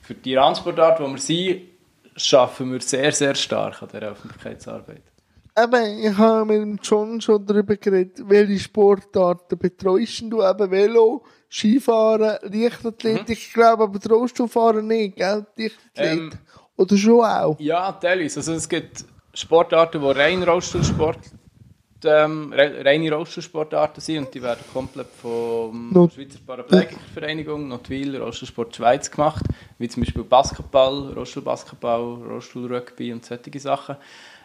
für die Randsportart, wo wir sind, schaffen wir sehr, sehr stark an dieser Öffentlichkeitsarbeit. Eben, ich habe mit dem John schon darüber geredet, welche Sportarten betreust du? Eben Velo, Skifahren, Leichtathletik. Ich glaube aber Rollstuhlfahren nicht, gell? Leichtathletik. Ähm, Oder schon auch? Ja, teilweise. Also es gibt Sportarten, die rein Rollstuhlsport, ähm, re- reine Rollstuhlsportarten sind und die werden komplett von Not- der Schweizer Paraplegikervereinigung Notwil Rollstuhlsport Schweiz gemacht, wie zum Beispiel Basketball, Rollstuhlbasketball, Rollstuhlrugby und solche Sachen.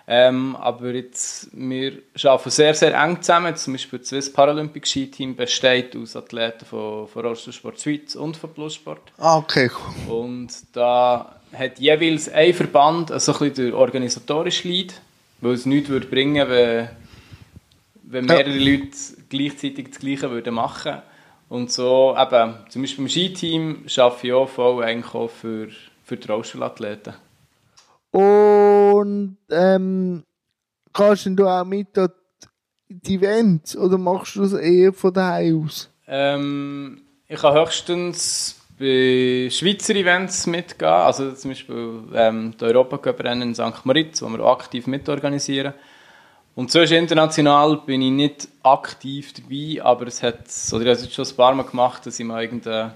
Ähm, aber jetzt, wir arbeiten sehr, sehr eng zusammen. Zum Beispiel das Swiss Paralympic Ski Team besteht aus Athleten von, von Rollstuhlsport Schweiz und von Plussport. Ah, okay. Und da hat jeweils ein Verband so ein bisschen den organisatorischen Lead, weil es nichts würde bringen wenn, wenn Ja. mehrere Leute gleichzeitig das Gleiche würden machen Und so, eben, zum Beispiel im Skiteam arbeite ich auch voll eigentlich auch für, für die Rollstuhlathleten. Und ähm, kannst du auch mit an die Events oder machst du das eher von daheim aus? Ähm, ich kann höchstens bei Schweizer Events mitgehen, also zum Beispiel ähm, die Europacup-Rennen in St. Moritz, wo wir aktiv mitorganisieren. Und sonst international bin ich nicht aktiv dabei, aber es hat, oder ich habe es jetzt schon ein paar Mal gemacht, dass ich mal irgendeinen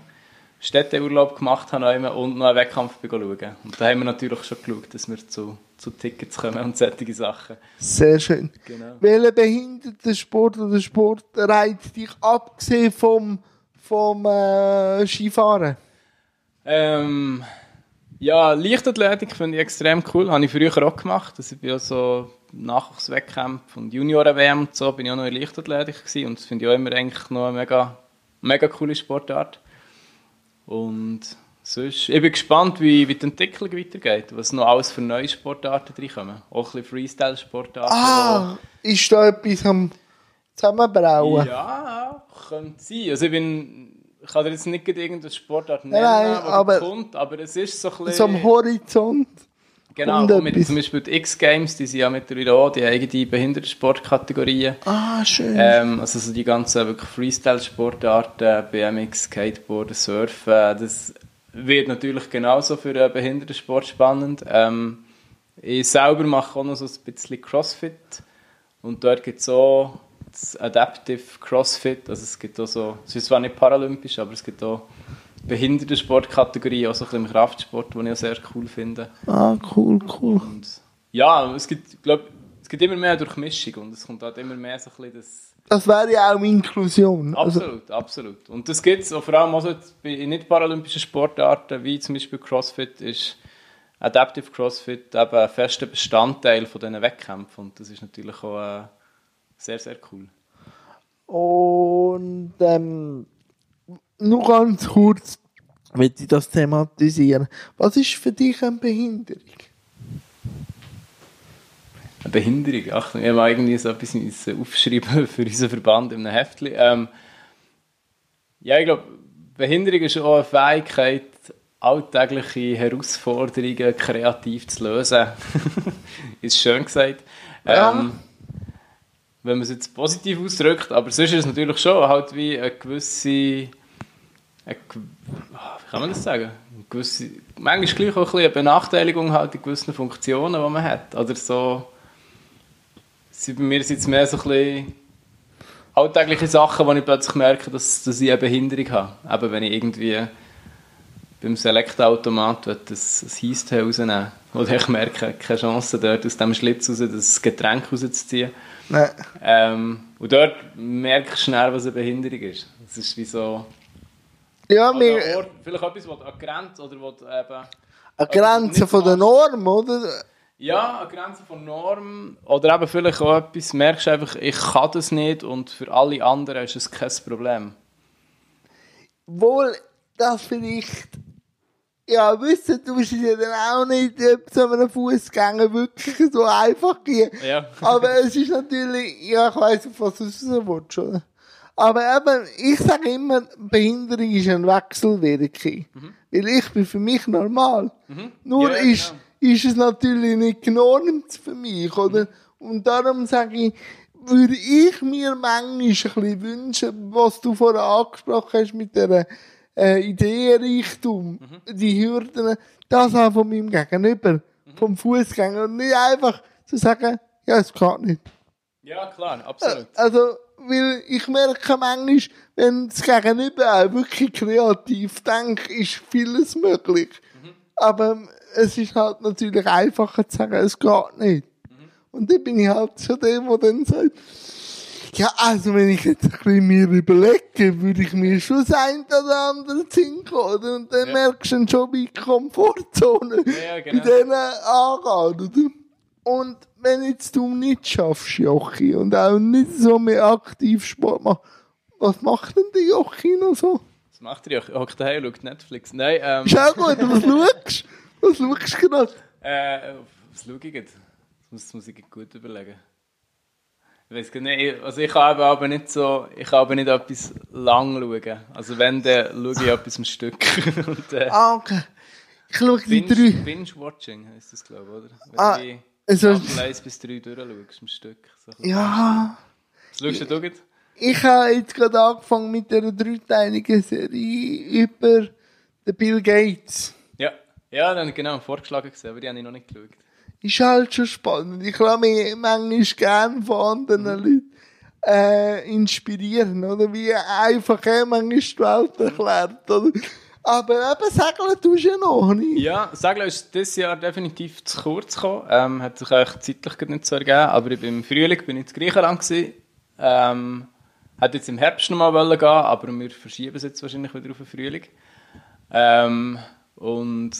Städteurlaub gemacht habe und noch einen Wettkampf schauen. Und da haben wir natürlich schon geschaut, dass wir zu, zu Tickets kommen und solche Sachen. Sehr schön. Genau. Welcher Behindertensport oder Sport reizt dich abgesehen vom, vom äh, Skifahren? Ähm, ja, Leichtathletik finde ich extrem cool. Habe ich früher auch gemacht. Also ich bin ja so Nachwuchswettkämpfe und Junioren-WM und so bin ich auch noch in Leichtathletik gewesen. Und das finde ich auch immer eigentlich noch eine mega, mega coole Sportart. Und sonst, ich bin gespannt, wie, wie die Entwicklung weitergeht, was noch alles für neue Sportarten reinkommen. Auch ein bisschen Freestyle-Sportarten. Ah, ist da etwas am Zusammenbrauen? Ja, könnte sein. Also ich bin ich kann dir jetzt nicht irgendeine Sportart nennen, Nein, aber- kommt, aber es ist so ein bisschen... So am Horizont. Genau, und mit, zum Beispiel die X-Games, die sind ja mittlerweile auch die eigene Behindertensportkategorien. Ah, schön. Ähm, also so die ganzen wirklich Freestyle-Sportarten, BMX, Skateboarden, Surfen, das wird natürlich genauso für einen Behindertensport spannend. Ähm, ich selber mache auch noch so ein bisschen Crossfit und dort gibt es auch das Adaptive Crossfit, also es gibt auch so, es ist zwar nicht paralympisch, aber es gibt auch Behindertensportkategorien, auch so ein bisschen im Kraftsport, die ich auch sehr cool finde. ah, cool, cool. Und ja, es gibt, glaub, es gibt immer mehr Durchmischung und es kommt halt immer mehr so ein bisschen das... Das wäre ja auch Inklusion. Also, Absolut, absolut. Und das gibt es vor allem auch so jetzt bei in nicht paralympischen Sportarten, wie zum Beispiel CrossFit, ist Adaptive CrossFit eben ein fester Bestandteil von diesen Wettkämpfen. Und das ist natürlich auch äh, sehr, sehr cool. Und ähm, nur ganz kurz möchte ich das thematisieren. Was ist für dich eine Behinderung? Eine Behinderung. Achtung, ich habe irgendwie so etwas aufschreiben für unseren Verband in einem Heftchen. Ähm, ja, ich glaube, Behinderung ist auch eine Fähigkeit, alltägliche Herausforderungen kreativ zu lösen. ist schön gesagt. Ja. Wenn man es jetzt positiv ausdrückt, aber sonst ist es natürlich schon halt wie eine gewisse, eine, ah, wie kann man das sagen? Eine gewisse, manchmal gleich auch eine Benachteiligung halt in gewissen Funktionen, die man hat. Oder so, bei mir sind es mehr so ein bisschen alltägliche Sachen, wo ich plötzlich merke, dass, dass ich eine Behinderung habe. Eben wenn ich irgendwie beim Select-Automat das, das Heißtee rausnehmen oder ich merke, keine Chance dort aus dem Schlitz raus das Getränk rauszuziehen. Nein. Ähm, und dort merke ich schnell, was eine Behinderung ist. Das ist wie so... Ja, An wir, der Ort, vielleicht etwas, was an Grenze oder was eben... eine Grenze von der Norm, oder? Ja, eine Grenze von Norm. Oder eben vielleicht auch etwas, merkst du einfach, ich kann das nicht und für alle anderen ist es kein Problem. Wohl, das vielleicht. Ja, wissen, du bist ja dann auch nicht, ob so einem Fußgänger wirklich so einfach gehen. Ja. Aber es ist natürlich, ja, ich weiss, auf was du raus willst, oder? Aber eben, ich sage immer, Behinderung ist eine Wechselwirkung. Weil ich bin für mich normal. Nur Ja, ist, genau. ist es natürlich nicht genormt für mich, oder? Und darum sage ich, würde ich mir manchmal ein bisschen wünschen, was du vorher angesprochen hast mit der äh, Ideenreichtum, die Hürden, das auch von meinem Gegenüber, vom Fußgänger. Und nicht einfach zu sagen, ja, es geht nicht. Ja, klar, absolut. Also, weil ich merke manchmal, wenn das Gegenüber auch wirklich kreativ denkt, ist vieles möglich. Aber es ist halt natürlich einfacher zu sagen, es geht nicht. Und dann bin ich halt schon der, der dann sagt, ja, also wenn ich jetzt ein bisschen mir überlege, würde ich mir schon das ein oder andere zinken, oder? Und dann Ja. merkst du schon, wie die Komfortzone Ja, ja, bei genau. denen angeht, oder? Und wenn jetzt du nicht schaffst, Jochi, und auch nicht so mehr aktiv Sport machst, was macht denn der Jochi noch so? Was macht ihr? Hockt daheim, schaut Netflix. Nein, ähm... Schau gut, was schaust du? Was schaust du gerade? Äh, was schaue ich jetzt? Das muss, das muss ich gut überlegen. Ich weiß nicht, also ich kann aber nicht so, ich kann aber nicht etwas lang schauen. Also wenn, dann schaue ich etwas am Stück. Und, äh, Ah, okay. Ich schaue die Binge- drei. Binge-Watching heisst das, glaube ich, oder? Wenn Ah, du also- 1 bis 3 durchschaust am Stück. So. Ja, Was schaust du jetzt? ich habe jetzt gerade angefangen mit einer dreiteiligen Serie über den Bill Gates. Ja, ja, dann genau, vorgeschlagen gesehen, aber die habe ich noch nicht geschaut. Ist halt schon spannend. Ich lasse mich manchmal gerne von anderen Leuten äh, inspirieren, oder? Wie einfach er manchmal die Welt erklärt, oder? Aber eben, segeln tust du ja noch nicht. Ja, Segeln ist dieses Jahr definitiv zu kurz gekommen. Ähm, hat sich eigentlich zeitlich nicht so ergeben. Aber ich bin im Frühling bin ich in Griechenland gewesen. Ähm, hätte jetzt im Herbst noch mal wollen gehen, aber wir verschieben es jetzt wahrscheinlich wieder auf den Frühling. Ähm, und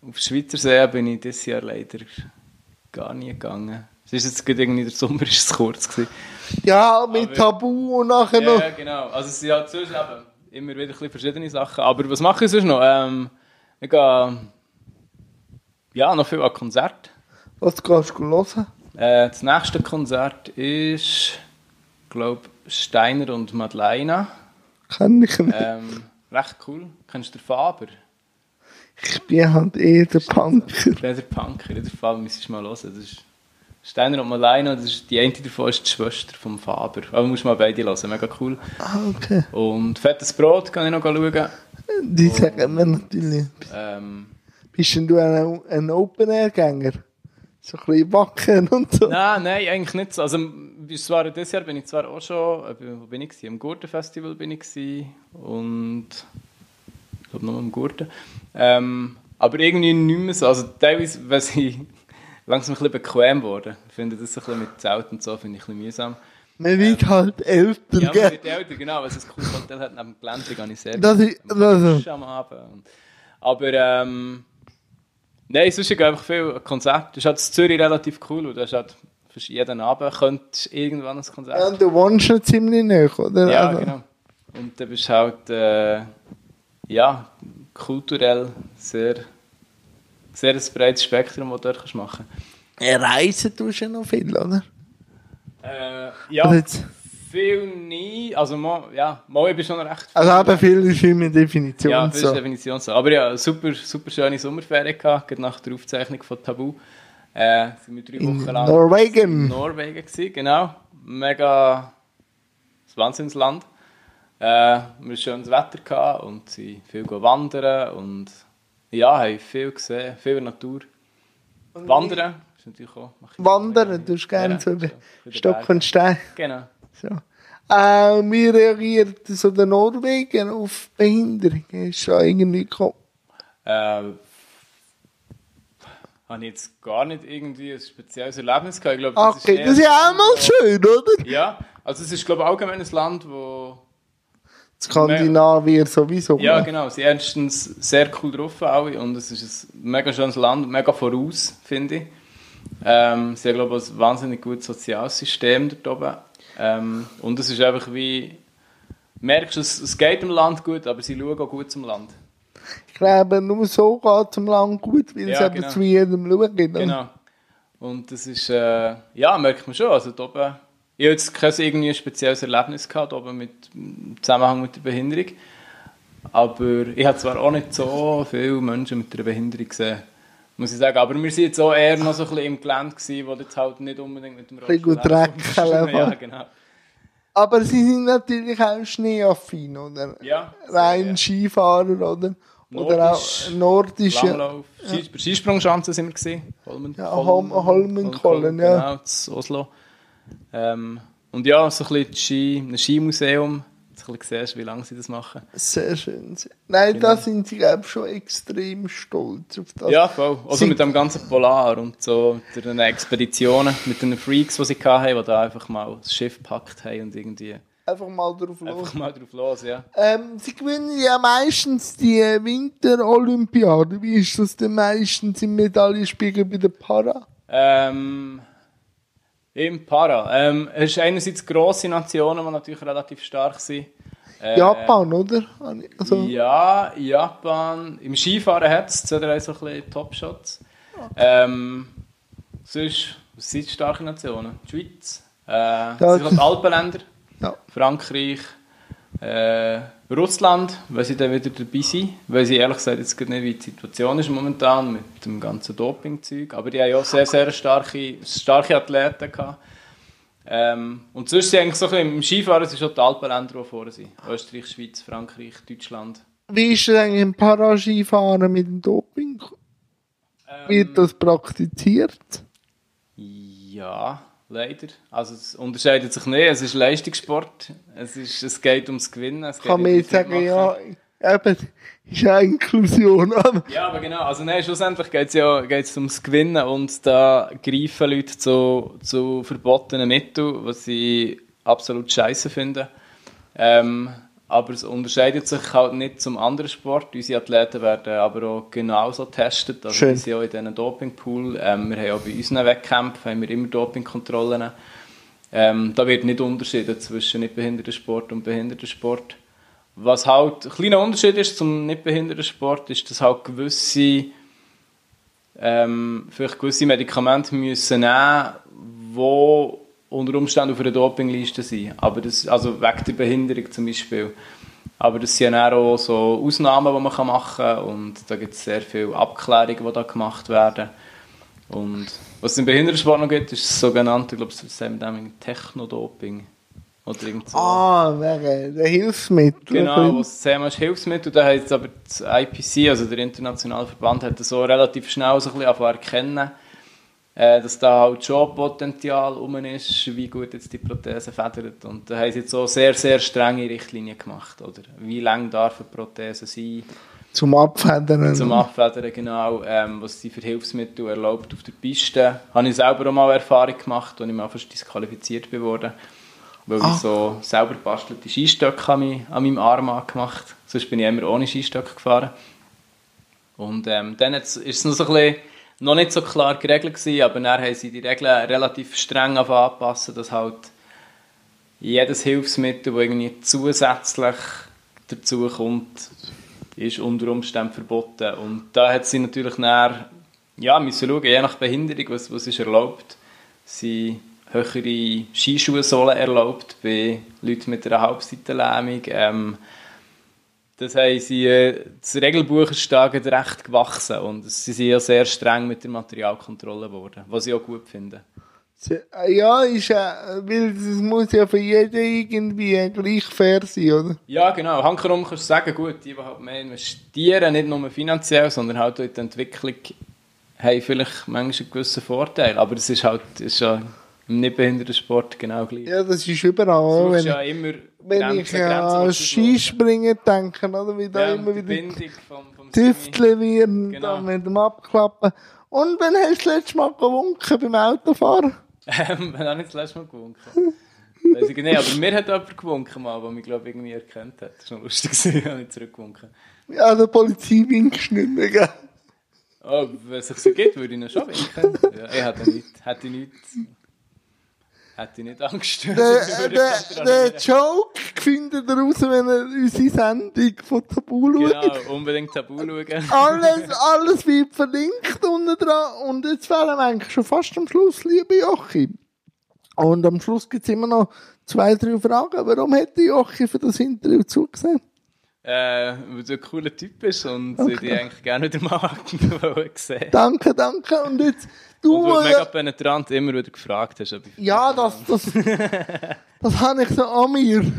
auf Schweizer See bin ich dieses Jahr leider gar nie gegangen. Es ist jetzt gerade irgendwie der Sommer ist es kurz gewesen. Ja, mit Aber- Tabu und nachher noch. Ja, genau. Also es sind halt sonst eben immer wieder ein bisschen verschiedene Sachen. Aber was mache ich sonst noch? Ähm, ich gehe ja, noch viel an Konzert. Was kannst du hören? Äh, das nächste Konzert ist, glaube Steiner und Madeleine. Kenn ich nicht. Ähm, recht cool. Kennst du den Faber? Ich bin halt eher der Punker. Der der Punker, der Faber müsstest du mal hören. Das ist Steiner und Malino, das ist, die eine davon ist die Schwester vom Faber. Aber musst mal beide hören, mega cool. Ah, okay. Und Fettes Brot kann ich noch schauen. Die sagen mir natürlich. Ähm, Bist denn du ein, ein Open-Air-Gänger? So ein bisschen wacken und so? nein, nein, eigentlich nicht so. Also, bis zwar dieses Jahr bin ich zwar auch schon, äh, wo bin ich? Am Gurtenfestival bin ich und ich glaube noch am Gurten. Ähm, aber irgendwie nicht mehr so. Also teilweise, wenn ich langsam ein bisschen bequem geworden. Ich finde das ein bisschen mit Zelt und so, finde ich ein bisschen mühsam. Man wird halt älter, Ja, man wird älter, genau, weil es ein cooles Hotel hat neben dem Gelände, gehe ich sehr Das ist- also- am Abend. Aber ähm, nein, sonst es einfach viel Konzerte. Das ist halt in Zürich relativ cool und da ist halt für jeden Abend könntest irgendwann ein Konzert Ja, du wohnst schon ziemlich nah, oder? Ja, Also, genau. Und dann bist du halt äh, ja, kulturell sehr, sehr ein breites Spektrum, das du dort kannst machen Reisen tust du ja noch viel, oder? äh, Ja, Also jetzt- viel nie. Also, mal, ja, mal ich bin schon recht Also eben viel ist immer Definition. Ja, das ist so. die Definition so. Aber ja, super, super schöne Sommerferien gehabt, gerade nach der Aufzeichnung von Tabu. Äh, sind wir drei In Wochen lang Norwegen. in Norwegen gewesen, genau. Mega das Wahnsinnsland. Äh, wir hatten schönes Wetter gehabt und sind viel wandern und ja, haben viel gesehen, viel Natur. Wandern ist natürlich auch. Wandern, du hast gerne Ja, so über Stock und Stein. Genau. So. Äh, wie reagiert so der Norwegen auf Behinderung? Ist schon irgendwie gekommen. Äh, habe ich jetzt gar nicht irgendwie ein spezielles Erlebnis gehabt. Ich glaube, das Okay, eher das ist ja auch mal schön, oder? Ja, also es ist glaube ich allgemein ein Land, wo Skandinavier sowieso. ja genau, sie erstens sehr cool drauf alle und es ist ein mega schönes Land, mega voraus finde ich. Ähm, sie haben glaube ich ein wahnsinnig gutes soziales System dort oben ähm, und es ist einfach wie merkst du, es, es geht dem Land gut, aber sie schauen auch gut zum Land. Ich glaube, nur so geht es im Land gut, weil es Ja, eben genau. zu jedem schauen. Genau. Und das ist, äh, ja, merkt man schon. Also, da oben, ich habe jetzt kein irgendwie spezielles Erlebnis gehabt, da oben mit, im Zusammenhang mit der Behinderung. Aber ich habe zwar auch nicht so viele Menschen mit einer Behinderung gesehen, muss ich sagen. Aber wir waren jetzt auch eher noch so ein bisschen im Gelände, gewesen, wo jetzt halt nicht unbedingt mit dem bisschen gut Rollstuhl Dreck Ja, genau. Aber sie sind natürlich auch schneeaffin, oder? Ja, Rein ja. Skifahrer, oder? Oder auch Nordisch, nordische. Langlauf. Skis- Bei Skisprungschanze sind wir gesehen. Holmen, Ja, Holm- Holmenkollen, ja. Genau, Oslo. Ähm, und ja, so ein bisschen Ski, ein Skimuseum. Dass du ein bisschen siehst, wie lange sie das machen. Sehr schön. Nein, Genau. da sind sie, glaube ich, schon extrem stolz auf das. Ja, voll. Also Sie- mit dem ganzen Polar und so, mit den Expeditionen, mit den Freaks, die sie hatten, die da einfach mal das Schiff gepackt haben und irgendwie Einfach mal drauf los. einfach mal drauf los, ja. Ähm, sie gewinnen ja meistens die Winterolympiade. Wie ist das denn meistens im Medaillenspiegel bei der Para? Ähm, Im Para. Ähm, es ist einerseits grosse Nationen, die natürlich relativ stark sind. Äh, Japan, oder? Also, Ja, Japan. Im Skifahren hat es zwei, drei so Top-Shots. Ähm, sonst, was sind starke Nationen? Die Schweiz, äh, ja, das- die Alpenländer, Ja. Frankreich, äh, Russland, weil sie dann wieder dabei sind. Weil sie ehrlich gesagt jetzt nicht, wie die Situation ist momentan mit dem ganzen Doping-Zeug. Aber die haben ja auch sehr, sehr starke, starke Athleten gehabt. Ähm, und sonst sind eigentlich so ein bisschen im Skifahren sind schon die Alpenländer, die vorne sind. Österreich, Schweiz, Frankreich, Deutschland. Wie ist es eigentlich im Paraskifahren mit dem Doping? Ähm, Wird das praktiziert? Ja, leider. Also es unterscheidet sich nicht. Es ist Leistungssport. Es, ist, es geht ums Gewinnen. Es Kann man jetzt sagen, ja, eben, ist ja Inklusion. Aber Ja, aber genau. Also nein, schlussendlich geht es ja geht's ums Gewinnen und da greifen Leute zu, zu verbotenen Mitteln, was sie absolut scheiße finden. Ähm, aber es unterscheidet sich halt nicht zum anderen Sport. Unsere Athleten werden aber auch genauso getestet. Also Schön. wir sind auch in diesem Dopingpool. Ähm, wir haben auch bei unseren Wettkämpfen haben wir immer Dopingkontrollen. Ähm, da wird nicht unterschieden zwischen Nichtbehindertensport und Behindertensport. Was halt ein kleiner Unterschied ist zum Nichtbehindertensport, ist, dass halt gewisse, ähm, vielleicht gewisse Medikamente müssen nehmen, die unter Umständen auf einer Dopingliste sind. Aber das, also wegen der Behinderung zum Beispiel. Aber das sind auch so Ausnahmen, die man machen kann und da gibt es sehr viele Abklärungen, die da gemacht werden. Und was es im Behindertensport noch gibt, ist das sogenannte, ich glaube, das ist dem Technodoping. Oder irgend so. Ah, wäre der Hilfsmittel. Genau, was das Thema ist Hilfsmittel. Da hat aber das IPC, also der internationale Verband, hat das so relativ schnell so ein bisschen erkennen, äh, dass da halt schon Potenzial rum ist, wie gut jetzt die Prothese federt. Und da haben sie jetzt so sehr, sehr strenge Richtlinien gemacht. Oder wie lang darf eine Prothese sein? Zum Abfedern. Zum Abfedern, genau. Ähm, was sie für Hilfsmittel erlaubt auf der Piste. Habe ich selber auch mal Erfahrung gemacht, als ich mal fast disqualifiziert wurde weil ah. ich so selber bastelte Skistöcke an, an meinem Arm gemacht Sonst bin ich immer ohne Skistöcke gefahren. Und ähm, dann ist es noch, so ein bisschen, noch nicht so klar geregelt gewesen, aber dann haben sie die Regeln relativ streng anpassen, dass halt jedes Hilfsmittel, das irgendwie zusätzlich dazu kommt, ist unter Umständen verboten. Und da hat sie natürlich dann, ja, müssen schauen, je nach Behinderung, was, was ist erlaubt. Sie höhere Skischuhsohlen erlaubt bei Leuten mit einer Halbseitenlähmung. Ähm, das haben sie, äh, das Regelbuch ist recht gewachsen und sie sind ja sehr streng mit der Materialkontrolle geworden, was ich auch gut finde. Ja, ist ja, weil es muss ja für jeden irgendwie gleich fair sein, oder? Ja, genau. Hankerum kannst du sagen, gut, die, die halt mehr investieren, nicht nur finanziell, sondern halt auch in die Entwicklung, haben vielleicht manchmal einen gewissen Vorteil. Aber es ist halt, ist ja im Nichtbehindertensport genau gleich. Ja, das ist überall. Wenn, ja immer wenn Grenzen, ich an Skispringen denke, oder? wie da ja, immer wieder Tüfteln werden, genau. dann mit dem Abklappen. Und wenn hast du das letzte Mal gewunken beim Autofahren? Ähm, wenn habe ich das letzte Mal gewunken? Weiß ich nicht, aber mir hat jemand gewunken, mal, der mich, glaube irgendwie erkannt hat. Das war noch lustig, ich habe nicht zurückgewunken. Ja, der Polizei winkst nicht mehr, gell? Oh, wenn es sich so geht, würde ich noch schon winken. Ja, ich hätte nicht, hätte nicht Hätte ich nicht Angst. Der, der, der Joke findet er raus, wenn er unsere Sendung von Tabu schaut. Genau, unbedingt Tabu schauen. alles, alles wird verlinkt unten dran. Und jetzt wären wir eigentlich schon fast am Schluss, liebe Jochi. Und am Schluss gibt es immer noch zwei, drei Fragen. Warum hätte Jochi für das Interview zugesehen? Äh, weil du ein cooler Typ bist und okay. ich dich eigentlich gerne wieder mal sehen Danke, danke. Und jetzt, du... Und du mega penetrant immer wieder gefragt hast, ob ich... Ja, das, das, das habe ich so an mir. Nein,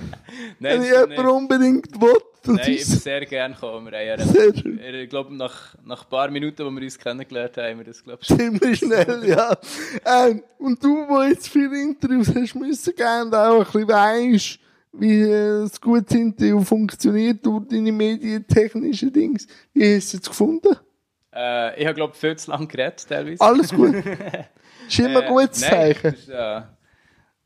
Wenn ich jemand unbedingt will. Nein, ich würde sehr gerne kommen. Wir haben. Ich glaube, nach, nach ein paar Minuten, wo wir uns kennengelernt haben, haben wir das, glaube ich, Ziemlich schnell, ja. ähm, und du, der jetzt viele Interviews hast müssen, gerne auch ein bisschen weisst, wie das gute Interview funktioniert durch deine medientechnischen Dings. Wie hast du es gefunden? Äh, ich habe, glaube ich, viel zu lange geredet, teilweise. Alles gut. ist immer ein gutes Zeichen. Nein, ist, äh,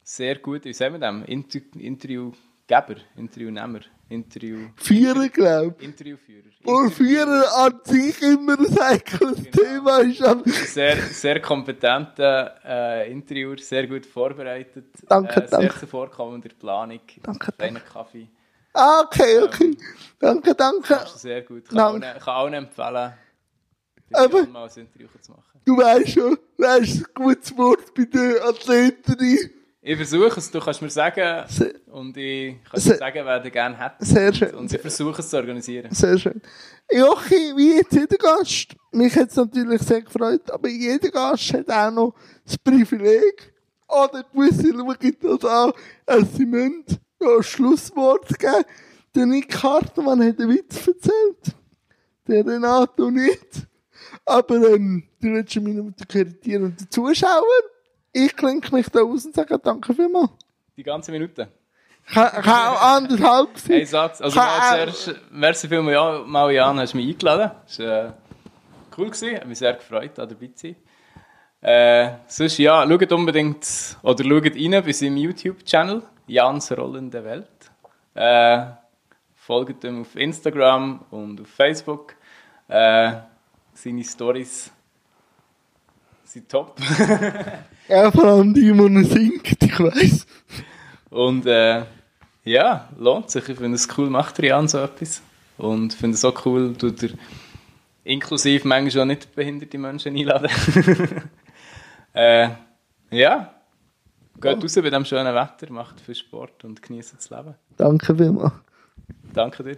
sehr gut, wie sagen wir das? Inter Interviewgeber, Interviewnehmer. Interview. Führer, glaube ich. Interviewführer. Und Führer an sich immer ein heikles genau. Thema ist. Aber sehr, sehr kompetenter äh, Interviewer, sehr gut vorbereitet. Danke, äh, danke. Sehr zuvorkommend in der Planung. Danke, danke. Kaffee. Ah, okay, ähm, okay. Ähm, danke, danke. Sehr gut. Kann danke. Auch, kann auch empfehlen, aber, mal ein Interview zu machen. Du weißt schon, du hast ein gutes Wort bei den Athleten. Ich versuche es, du kannst mir sagen, sehr, und ich kann dir sagen, wer du gerne hätte. Sehr schön. Und ich versuche es zu organisieren. Sehr schön. Jochi, wie jetzt jeder Gast, mich hat es natürlich sehr gefreut, aber jeder Gast hat auch noch das Privileg, oder gewisse schauen das an, als sie müssen ein Schlusswort geben. Der Nick Hartmann hat einen Witz erzählt. Der Renato nicht. Aber ähm, die letzte Minute gehört dir und den Zuschauern. Ich klinke mich da aus und sage danke vielmals. Die ganze Minute? Kann, kann auch anderthalb sein. Ein Satz. Also mal zuerst, merci vielmals, ja, mal Jan, hast du mich eingeladen. Das war äh, cool, gewesen. hat mich sehr gefreut, da dabei zu sein. Äh, sonst, ja, schaut unbedingt, oder schaut rein bei seinem YouTube-Channel, Jans Rollende Welt. Äh, folgt ihm auf Instagram und auf Facebook. Äh, seine Stories sind top. ja, vor allem die, die singt, ich weiß. Und äh, ja, lohnt sich. Ich finde es cool, macht Rian so etwas. Und finde es auch cool, tut er inklusive manchmal auch nicht behinderte Menschen einladen. äh, ja, geht oh. raus bei diesem schönen Wetter, macht viel Sport und genießt das Leben. Danke vielmals. Danke dir.